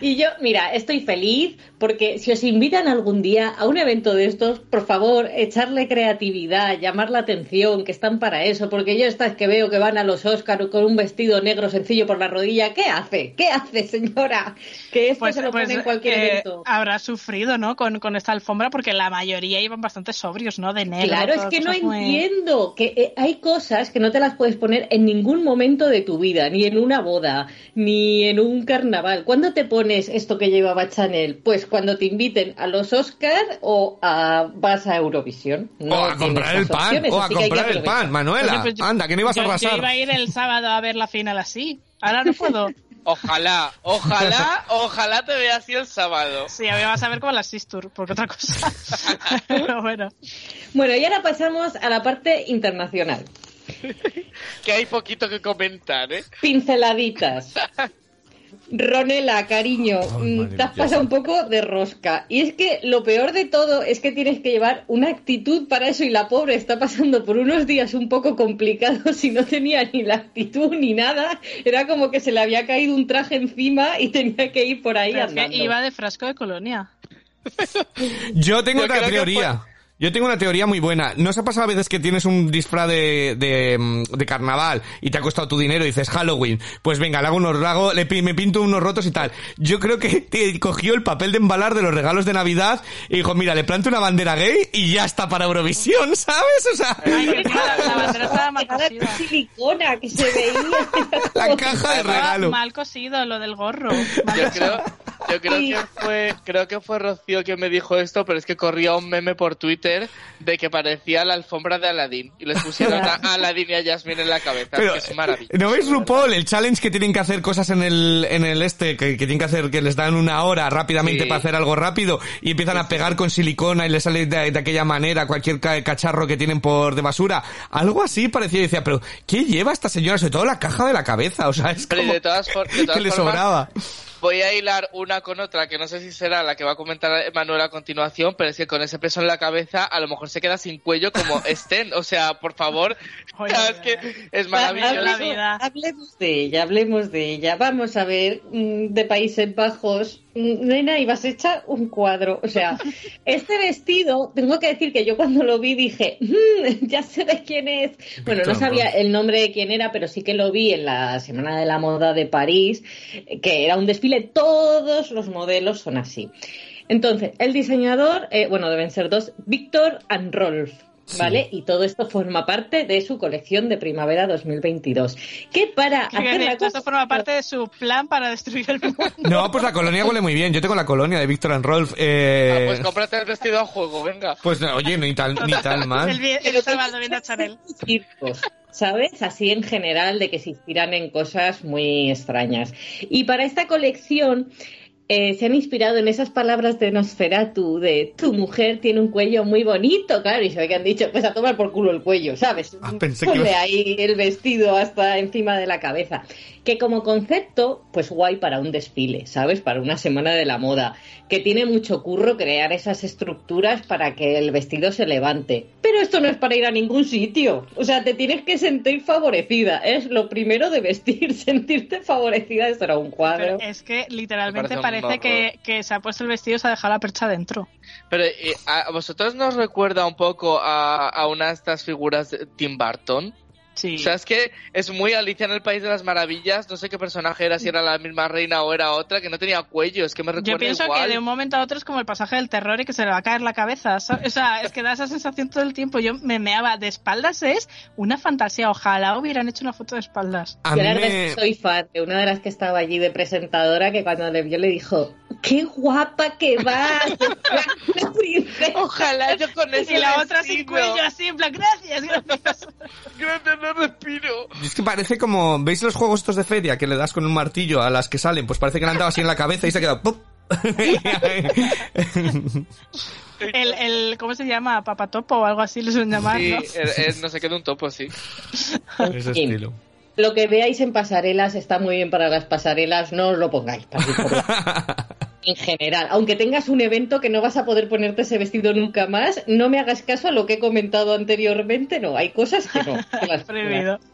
Y yo, mira, estoy feliz porque si os invitan algún día a un evento de estos, por favor, echarle creatividad, llamar la atención, que están para eso, porque yo estas que veo que van a los Oscar con un vestido negro sencillo por la rodilla, ¿qué hace? ¿Qué hace, señora? Que esto Pues, se lo pues, pone en cualquier eh, evento. habrá sufrido, ¿no? Con, con esta alfombra, porque la mayoría iban bastante sobrios, ¿no? De negro. Claro, es que no muy- entiendo que eh, hay cosas que no te las puedes poner en ningún momento de tu vida, ni en una boda, ni en un carnaval. ¿Cuándo te pones esto que llevaba Chanel? Pues cuando te inviten a los Oscar o a, vas a Eurovisión. No o a comprar el pan, opciones, o a comprar el pan, Manuela. Oye, pues yo- Anda, que no ibas a yo- Yo arrasar. iba a ir el sábado a ver la final así. Ahora no puedo. Ojalá, ojalá, ojalá te vea así el sábado. Sí, a mí me vas a ver como la Sistur, porque otra cosa. Pero bueno. Bueno, y ahora pasamos a la parte internacional. Que hay poquito que comentar, ¿eh? Pinceladitas. Ronela, cariño, madre te has pasado un poco de rosca. Y es que lo peor de todo es que tienes que llevar una actitud para eso y la pobre está pasando por unos días un poco complicados y no tenía ni la actitud ni nada. Era como que se le había caído un traje encima y tenía que ir por ahí Pero es que iba de frasco de colonia. Yo tengo Yo otra teoría. Yo tengo una teoría muy buena. ¿No os ha pasado a veces que tienes un disfraz de, de, mm, de carnaval y te ha costado tu dinero y dices Halloween? Pues venga, le hago unos hago, le, me pinto unos rotos y tal. Yo creo que te cogió el papel de embalar de los regalos de Navidad y dijo, mira, le planto una bandera gay y ya está para Eurovisión, ¿sabes? O sea, Ay, que la, la bandera estaba mal cosida. con silicona que se veía. la caja de regalo. mal cosido lo del gorro. Mal Yo creo, yo creo Sí. que fue, creo que fue Rocío quien me dijo esto, pero es que corría un meme por Twitter de que parecía la alfombra de Aladdin y les pusieron a a Aladdin y a Jasmine en la cabeza. Pero, que es maravilloso. ¿no ves RuPaul? El challenge que tienen que hacer cosas en el, en el este, que, que tienen que hacer, que les dan una hora rápidamente Sí. para hacer algo rápido y empiezan a pegar con silicona y les sale de, de aquella manera cualquier ca- cacharro que tienen por de basura. Algo así parecía y decía, pero ¿qué lleva esta señora? Sobre todo la caja de la cabeza, o sea, es Pero como de todas, que todas le formas, sobraba. Voy a hilar una con otra, que no sé si será la que va a comentar Manuel a continuación, pero es que con ese peso en la cabeza a lo mejor se queda sin cuello como estén. O sea, por favor, Oye, es que es maravilloso. Hablemos de ella, hablemos de ella. Vamos a ver, mm, de Países Bajos, mm, nena, ibas hecha un cuadro. O sea, este vestido, tengo que decir que yo cuando lo vi dije, "Mm, ya sé de quién es. Bueno, no sabía el nombre de quién era, pero sí que lo vi en la Semana de la Moda de París, que era un desfile, todos los modelos son así. Entonces, el diseñador, eh, bueno, deben ser dos, Víctor and Rolf. ¿Vale? Y todo esto forma parte de su colección de primavera 2022. Que para Que hacer la hecho esto cosa- forma parte de su plan para destruir el mundo. No, pues la colonia huele muy bien. Yo tengo la colonia de Víctor and Rolf. Eh, Ah, pues cómprate el vestido a juego, venga. pues no, oye, ni tal, ni tal mal. El, sábado viendo a Chanel. circos, ¿sabes? Así en general, de que se inspiran en cosas muy extrañas. Y para esta colección eh, se han inspirado en esas palabras de Nosferatu, de tu mujer tiene un cuello muy bonito, claro, y se ve que han dicho, pues a tomar por culo el cuello, ¿sabes? Ah, pensé que Ponle ahí el vestido hasta encima de la cabeza. Que como concepto, pues guay para un desfile, ¿sabes? Para una semana de la moda, que tiene mucho curro crear esas estructuras para que el vestido se levante. Pero esto no es para ir a ningún sitio, o sea, te tienes que sentir favorecida, es lo primero de vestir, sentirte favorecida, esto era un cuadro. Pero es que literalmente Me parece que se ha puesto el vestido y se ha dejado la percha dentro. Pero eh, ¿a vosotros nos recuerda un poco a, a una de estas figuras de Tim Burton? Sí. O sea, es que es muy Alicia en el País de las Maravillas. No sé qué personaje era, si era la misma reina o era otra, que no tenía cuello. Es que me recuerda Yo pienso igual. que de un momento a otro es como el pasaje del terror y que se le va a caer la cabeza. ¿sabes? O sea, es que da esa sensación todo el tiempo. Yo me meaba de espaldas, es una fantasía. Ojalá hubieran hecho una foto de espaldas. A Yo mí la verdad me... es que soy fan de una de las que estaba allí de presentadora que cuando le vio le dijo, ¡qué guapa que vas! Ojalá yo con ese Y la otra sin cuello, así, en plan, gracias, gracias. Es que parece como... ¿Veis los juegos estos de feria que le das con un martillo a las que salen? Pues parece que le han dado así en la cabeza y se ha quedado... ¡pum! El, el, ¿cómo se llama? Papatopo o algo así le suelen llamar, Sí, ¿no? eh, eh, no sé qué de un topo, sí. Ese estilo. Lo que veáis en pasarelas está muy bien para las pasarelas, no os lo pongáis para En general, aunque tengas un evento que no vas a poder ponerte ese vestido nunca más, no me hagas caso a lo que he comentado anteriormente, no, hay cosas que no. que las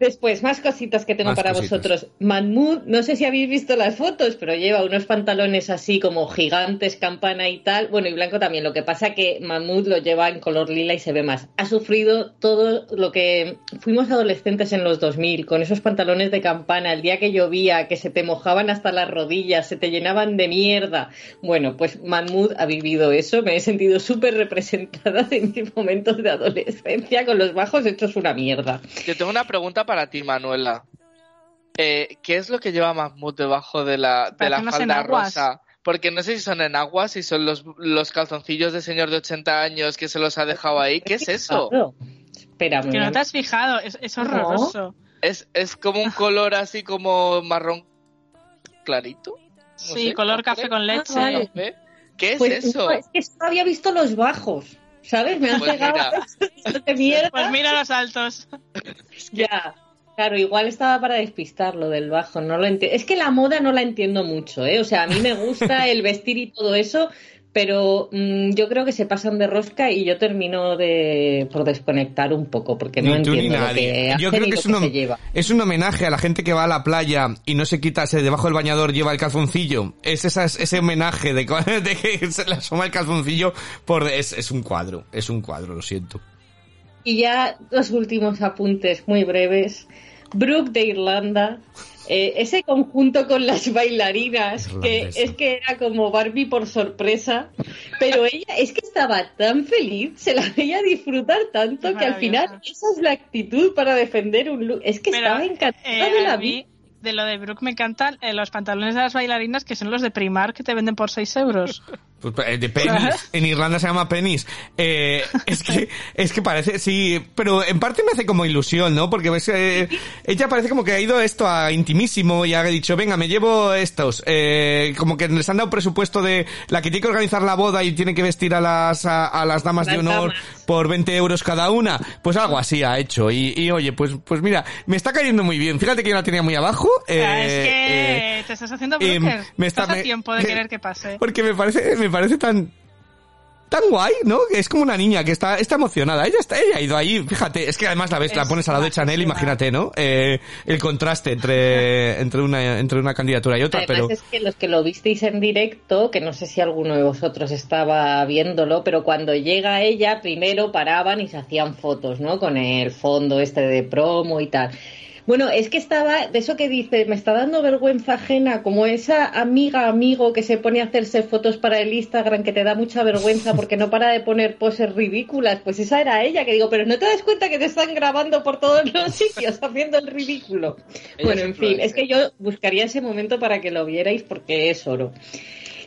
Después, más cositas que tengo Más para cositas. vosotros. Mahmoud, no sé si habéis visto las fotos, pero lleva unos pantalones así como gigantes, campana y tal. Bueno, y blanco también. Lo que pasa que Mahmoud lo lleva en color lila y se ve más. Ha sufrido todo lo que fuimos adolescentes en los 2000, con esos pantalones de campana, el día que llovía, que se te mojaban hasta las rodillas, se te llenaban de mierda. Bueno, pues Mahmoud ha vivido eso. Me he sentido súper representada en mis momentos de adolescencia con los bajos hechos una mierda. Yo tengo una pregunta para ti, Manuela. Eh, ¿Qué es lo que lleva Mahmoud debajo de la, de la falda rosa? Porque no sé si son enaguas, si son los, los calzoncillos de señor de 80 años que se los ha dejado ahí. ¿Qué es eso? Espera, Que no te has fijado, es, es horroroso. Es, es como un color así como marrón clarito. No Sí, sé, color café con leche. Ah. ¿Qué es Pues eso? no, es que solo había visto los bajos, ¿sabes? Me han Pues pegado mira. de mierda. Pues mira los altos. Ya. Claro, igual estaba para despistar lo del bajo, no lo enti- Es que la moda no la entiendo mucho, ¿eh? O sea, a mí me gusta el vestir y todo eso, pero mm, yo creo que se pasan de rosca y yo termino de por desconectar un poco, porque no Ni tú ni entiendo lo nadie. que Yo creo que lo es un, se lleva. es un homenaje a la gente que va a la playa y no se quita, se debajo del bañador lleva el calzoncillo. Es esas- ese homenaje de que se le asoma el calzoncillo por... Es, es un cuadro, es un cuadro, lo siento. Y ya los últimos apuntes muy breves. Brooke de Irlanda, eh, ese conjunto con las bailarinas, que es que era como Barbie por sorpresa, pero ella es que estaba tan feliz, se la veía disfrutar tanto que al final esa es la actitud para defender un look. Es que Pero, estaba encantada eh, de la vida. de lo de Brooke me encantan eh, los pantalones de las bailarinas que son los de Primark que te venden por 6 euros. Pues, eh, De penis. En Irlanda se llama penis. Eh, es que, es que parece, sí, pero en parte me hace como ilusión, ¿no? Porque ves, eh, ella parece como que ha ido esto a intimísimo y ha dicho, venga, me llevo estos. Eh, como que les han dado presupuesto de la que tiene que organizar la boda y tiene que vestir a las, a, a las damas de Las honor damas. por 20 euros cada una. Pues algo así ha hecho. Y, y oye, pues, pues mira, me está cayendo muy bien. Fíjate que yo la tenía muy abajo. eh, Ah, es que eh, te estás haciendo em, broker. me está- Estás a tiempo de querer que pase. porque me parece, me parece tan, tan guay, ¿no? Que es como una niña que está, está emocionada. Ella está, ella ha ido ahí, fíjate, es que además la ves, la Es pones al lado de Chanel, imagínate, ¿no? Eh, el contraste entre, entre una, entre una candidatura y otra, Además pero. es que los que lo visteis en directo, que no sé si alguno de vosotros estaba viéndolo, pero cuando llega ella, primero paraban y se hacían fotos, ¿no? Con el fondo este de promo y tal. Bueno, es que estaba, de eso que dice, me está dando vergüenza ajena, como esa amiga, amigo que se pone a hacerse fotos para el Instagram que te da mucha vergüenza porque no para de poner poses ridículas, pues esa era ella, que digo, pero no te das cuenta que te están grabando por todos los sitios haciendo el ridículo. Ella bueno, en fin, es que yo buscaría ese momento para que lo vierais porque es oro.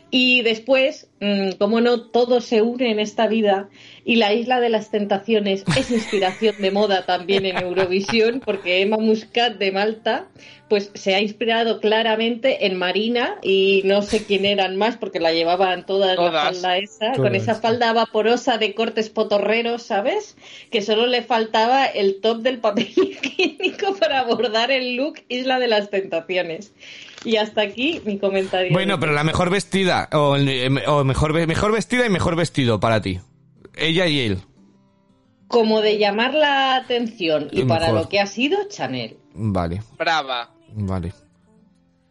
Y después, mm, cómo no todo se une en esta vida y la Isla de las Tentaciones es inspiración de moda también en Eurovisión porque Emma Muscat de Malta pues se ha inspirado claramente en Marina y no sé quién eran más porque la llevaban todas, la falda esa, con esa falda vaporosa de cortes potorreros, ¿sabes? Que solo le faltaba el top del papel higiénico para abordar el look Isla de las Tentaciones. Y hasta aquí mi comentario. Bueno, pero la mejor vestida, o, el- o mejor, mejor vestida y mejor vestido para ti. Ella y él. Como de llamar la atención y para lo que ha sido Chanel. Vale, Brava. vale.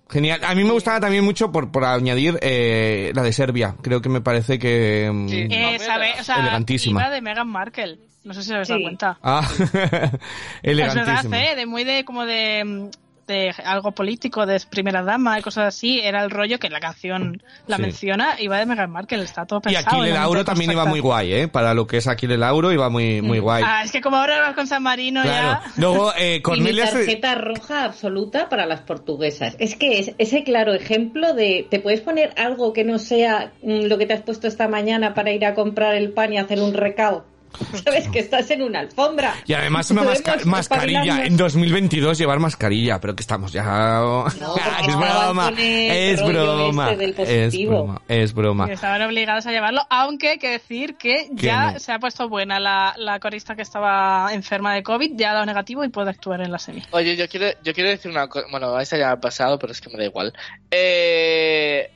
Genial. A mí me gustaba también mucho por, por añadir eh, la de Serbia. Creo que me parece que... mm, Sí. Eh, sabe, o sea, Elegantísima. iba de Meghan Markle. No sé si os habéis dado Sí. cuenta. Ah, Es verdad, elegantísima. ¿eh? De muy de, como de, mm, de algo político, de primera dama y cosas así. Era el rollo que la canción la Sí. menciona. Iba de Meghan Markle, está todo Y pensado. Aquile en la Lauro también iba muy guay, ¿eh? Para lo que es Aquile Lauro iba muy, muy guay. Ah, es que como ahora vas con San Marino Claro. ya... Luego, eh, Y mi Cornelia se- tarjeta roja absoluta para las portuguesas. Es que es ese claro ejemplo de te puedes poner algo que no sea mm, lo que te has puesto esta mañana para ir a comprar el pan y hacer un recao. Sabes que estás en una alfombra. Y además una masca- mascarilla. En 2022 llevar mascarilla, pero que estamos ya... porque es estaban broma, es broma, este es broma, es broma. Y estaban obligados a llevarlo, aunque hay que decir que Que ya no. se ha puesto buena la, la corista que estaba enferma de COVID, ya ha dado negativo y puede actuar en la semi. Oye, yo quiero, yo quiero decir una cosa. Bueno, esa ya ha pasado, pero es que me da igual. Eh,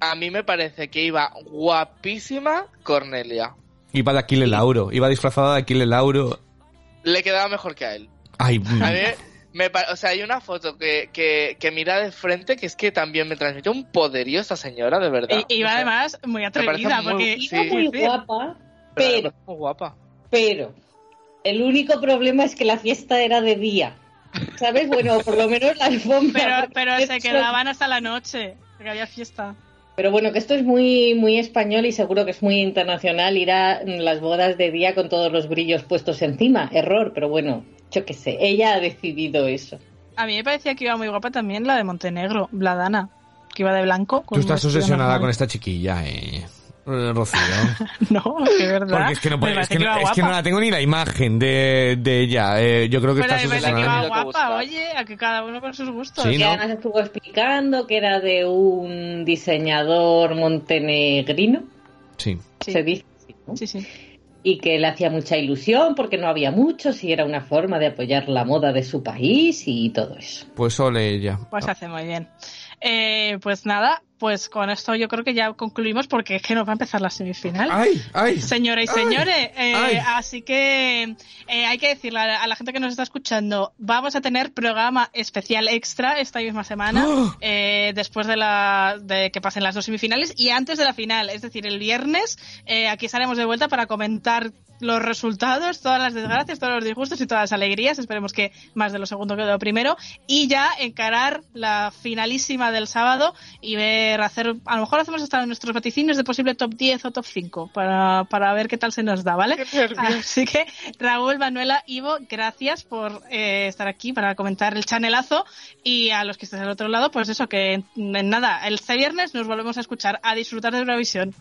a mí me parece que iba guapísima Cornelia. Iba de Aquile Lauro, iba disfrazada de Aquile Lauro. Le quedaba mejor que a él. Ay, mm. A mí, me, o sea, hay una foto que, que, que mira de frente que es que también me transmite un poderío esta señora, de verdad. Y iba O sea, además muy atrevida, muy- porque Sí. Iba muy Sí. guapa, pero muy guapa. pero el único problema es que la fiesta era de día. ¿Sabes? Bueno, por lo menos la alfombra. pero, pero se quedaban hasta la noche, porque había fiesta. Pero bueno, que esto es muy, muy español y seguro que es muy internacional ir a las bodas de día con todos los brillos puestos encima. Error, pero bueno, yo qué sé, ella ha decidido eso. A mí me parecía que iba muy guapa también la de Montenegro, Bladana, que iba de blanco. con Tú estás obsesionada normal. con esta chiquilla, eh. Eh, Rocío. No, es que verdad. Porque es que no, puede- es que no, es que no la tengo ni la imagen de, de ella. Eh, yo creo que Pero estás me parece que iba guapa, oye, a que cada uno con sus gustos. Sí, Y ¿no? además estuvo explicando que era de un diseñador montenegrino, Sí. Se dice, ¿no? Sí, sí. y que le hacía mucha ilusión porque no había muchos y era una forma de apoyar la moda de su país y todo eso. Pues ole ella. Pues hace muy bien. Eh, pues nada, pues con esto yo creo que ya concluimos porque es que nos va a empezar la semifinal. ¡Ay! ¡Ay! Señoras y Ay, señores, eh, ay. así que eh, hay que decirle a la, a la gente que nos está escuchando, vamos a tener programa especial extra esta misma semana, ¡Oh! eh, después de, la, de que pasen las dos semifinales y antes de la final, es decir, el viernes, eh, aquí estaremos de vuelta para comentar los resultados, todas las desgracias, todos los disgustos y todas las alegrías, esperemos que más de lo segundo que de lo primero, y ya encarar la finalísima del sábado y ver, hacer, a lo mejor hacemos hasta nuestros vaticinios de posible top 10 o top 5 para, para ver qué tal se nos da, ¿vale? Así que Raúl, Manuela, Ivo, gracias por eh, estar aquí para comentar el chanelazo y a los que estéis al otro lado, pues eso, que en, en nada, el este viernes nos volvemos a escuchar, a disfrutar de Eurovisión.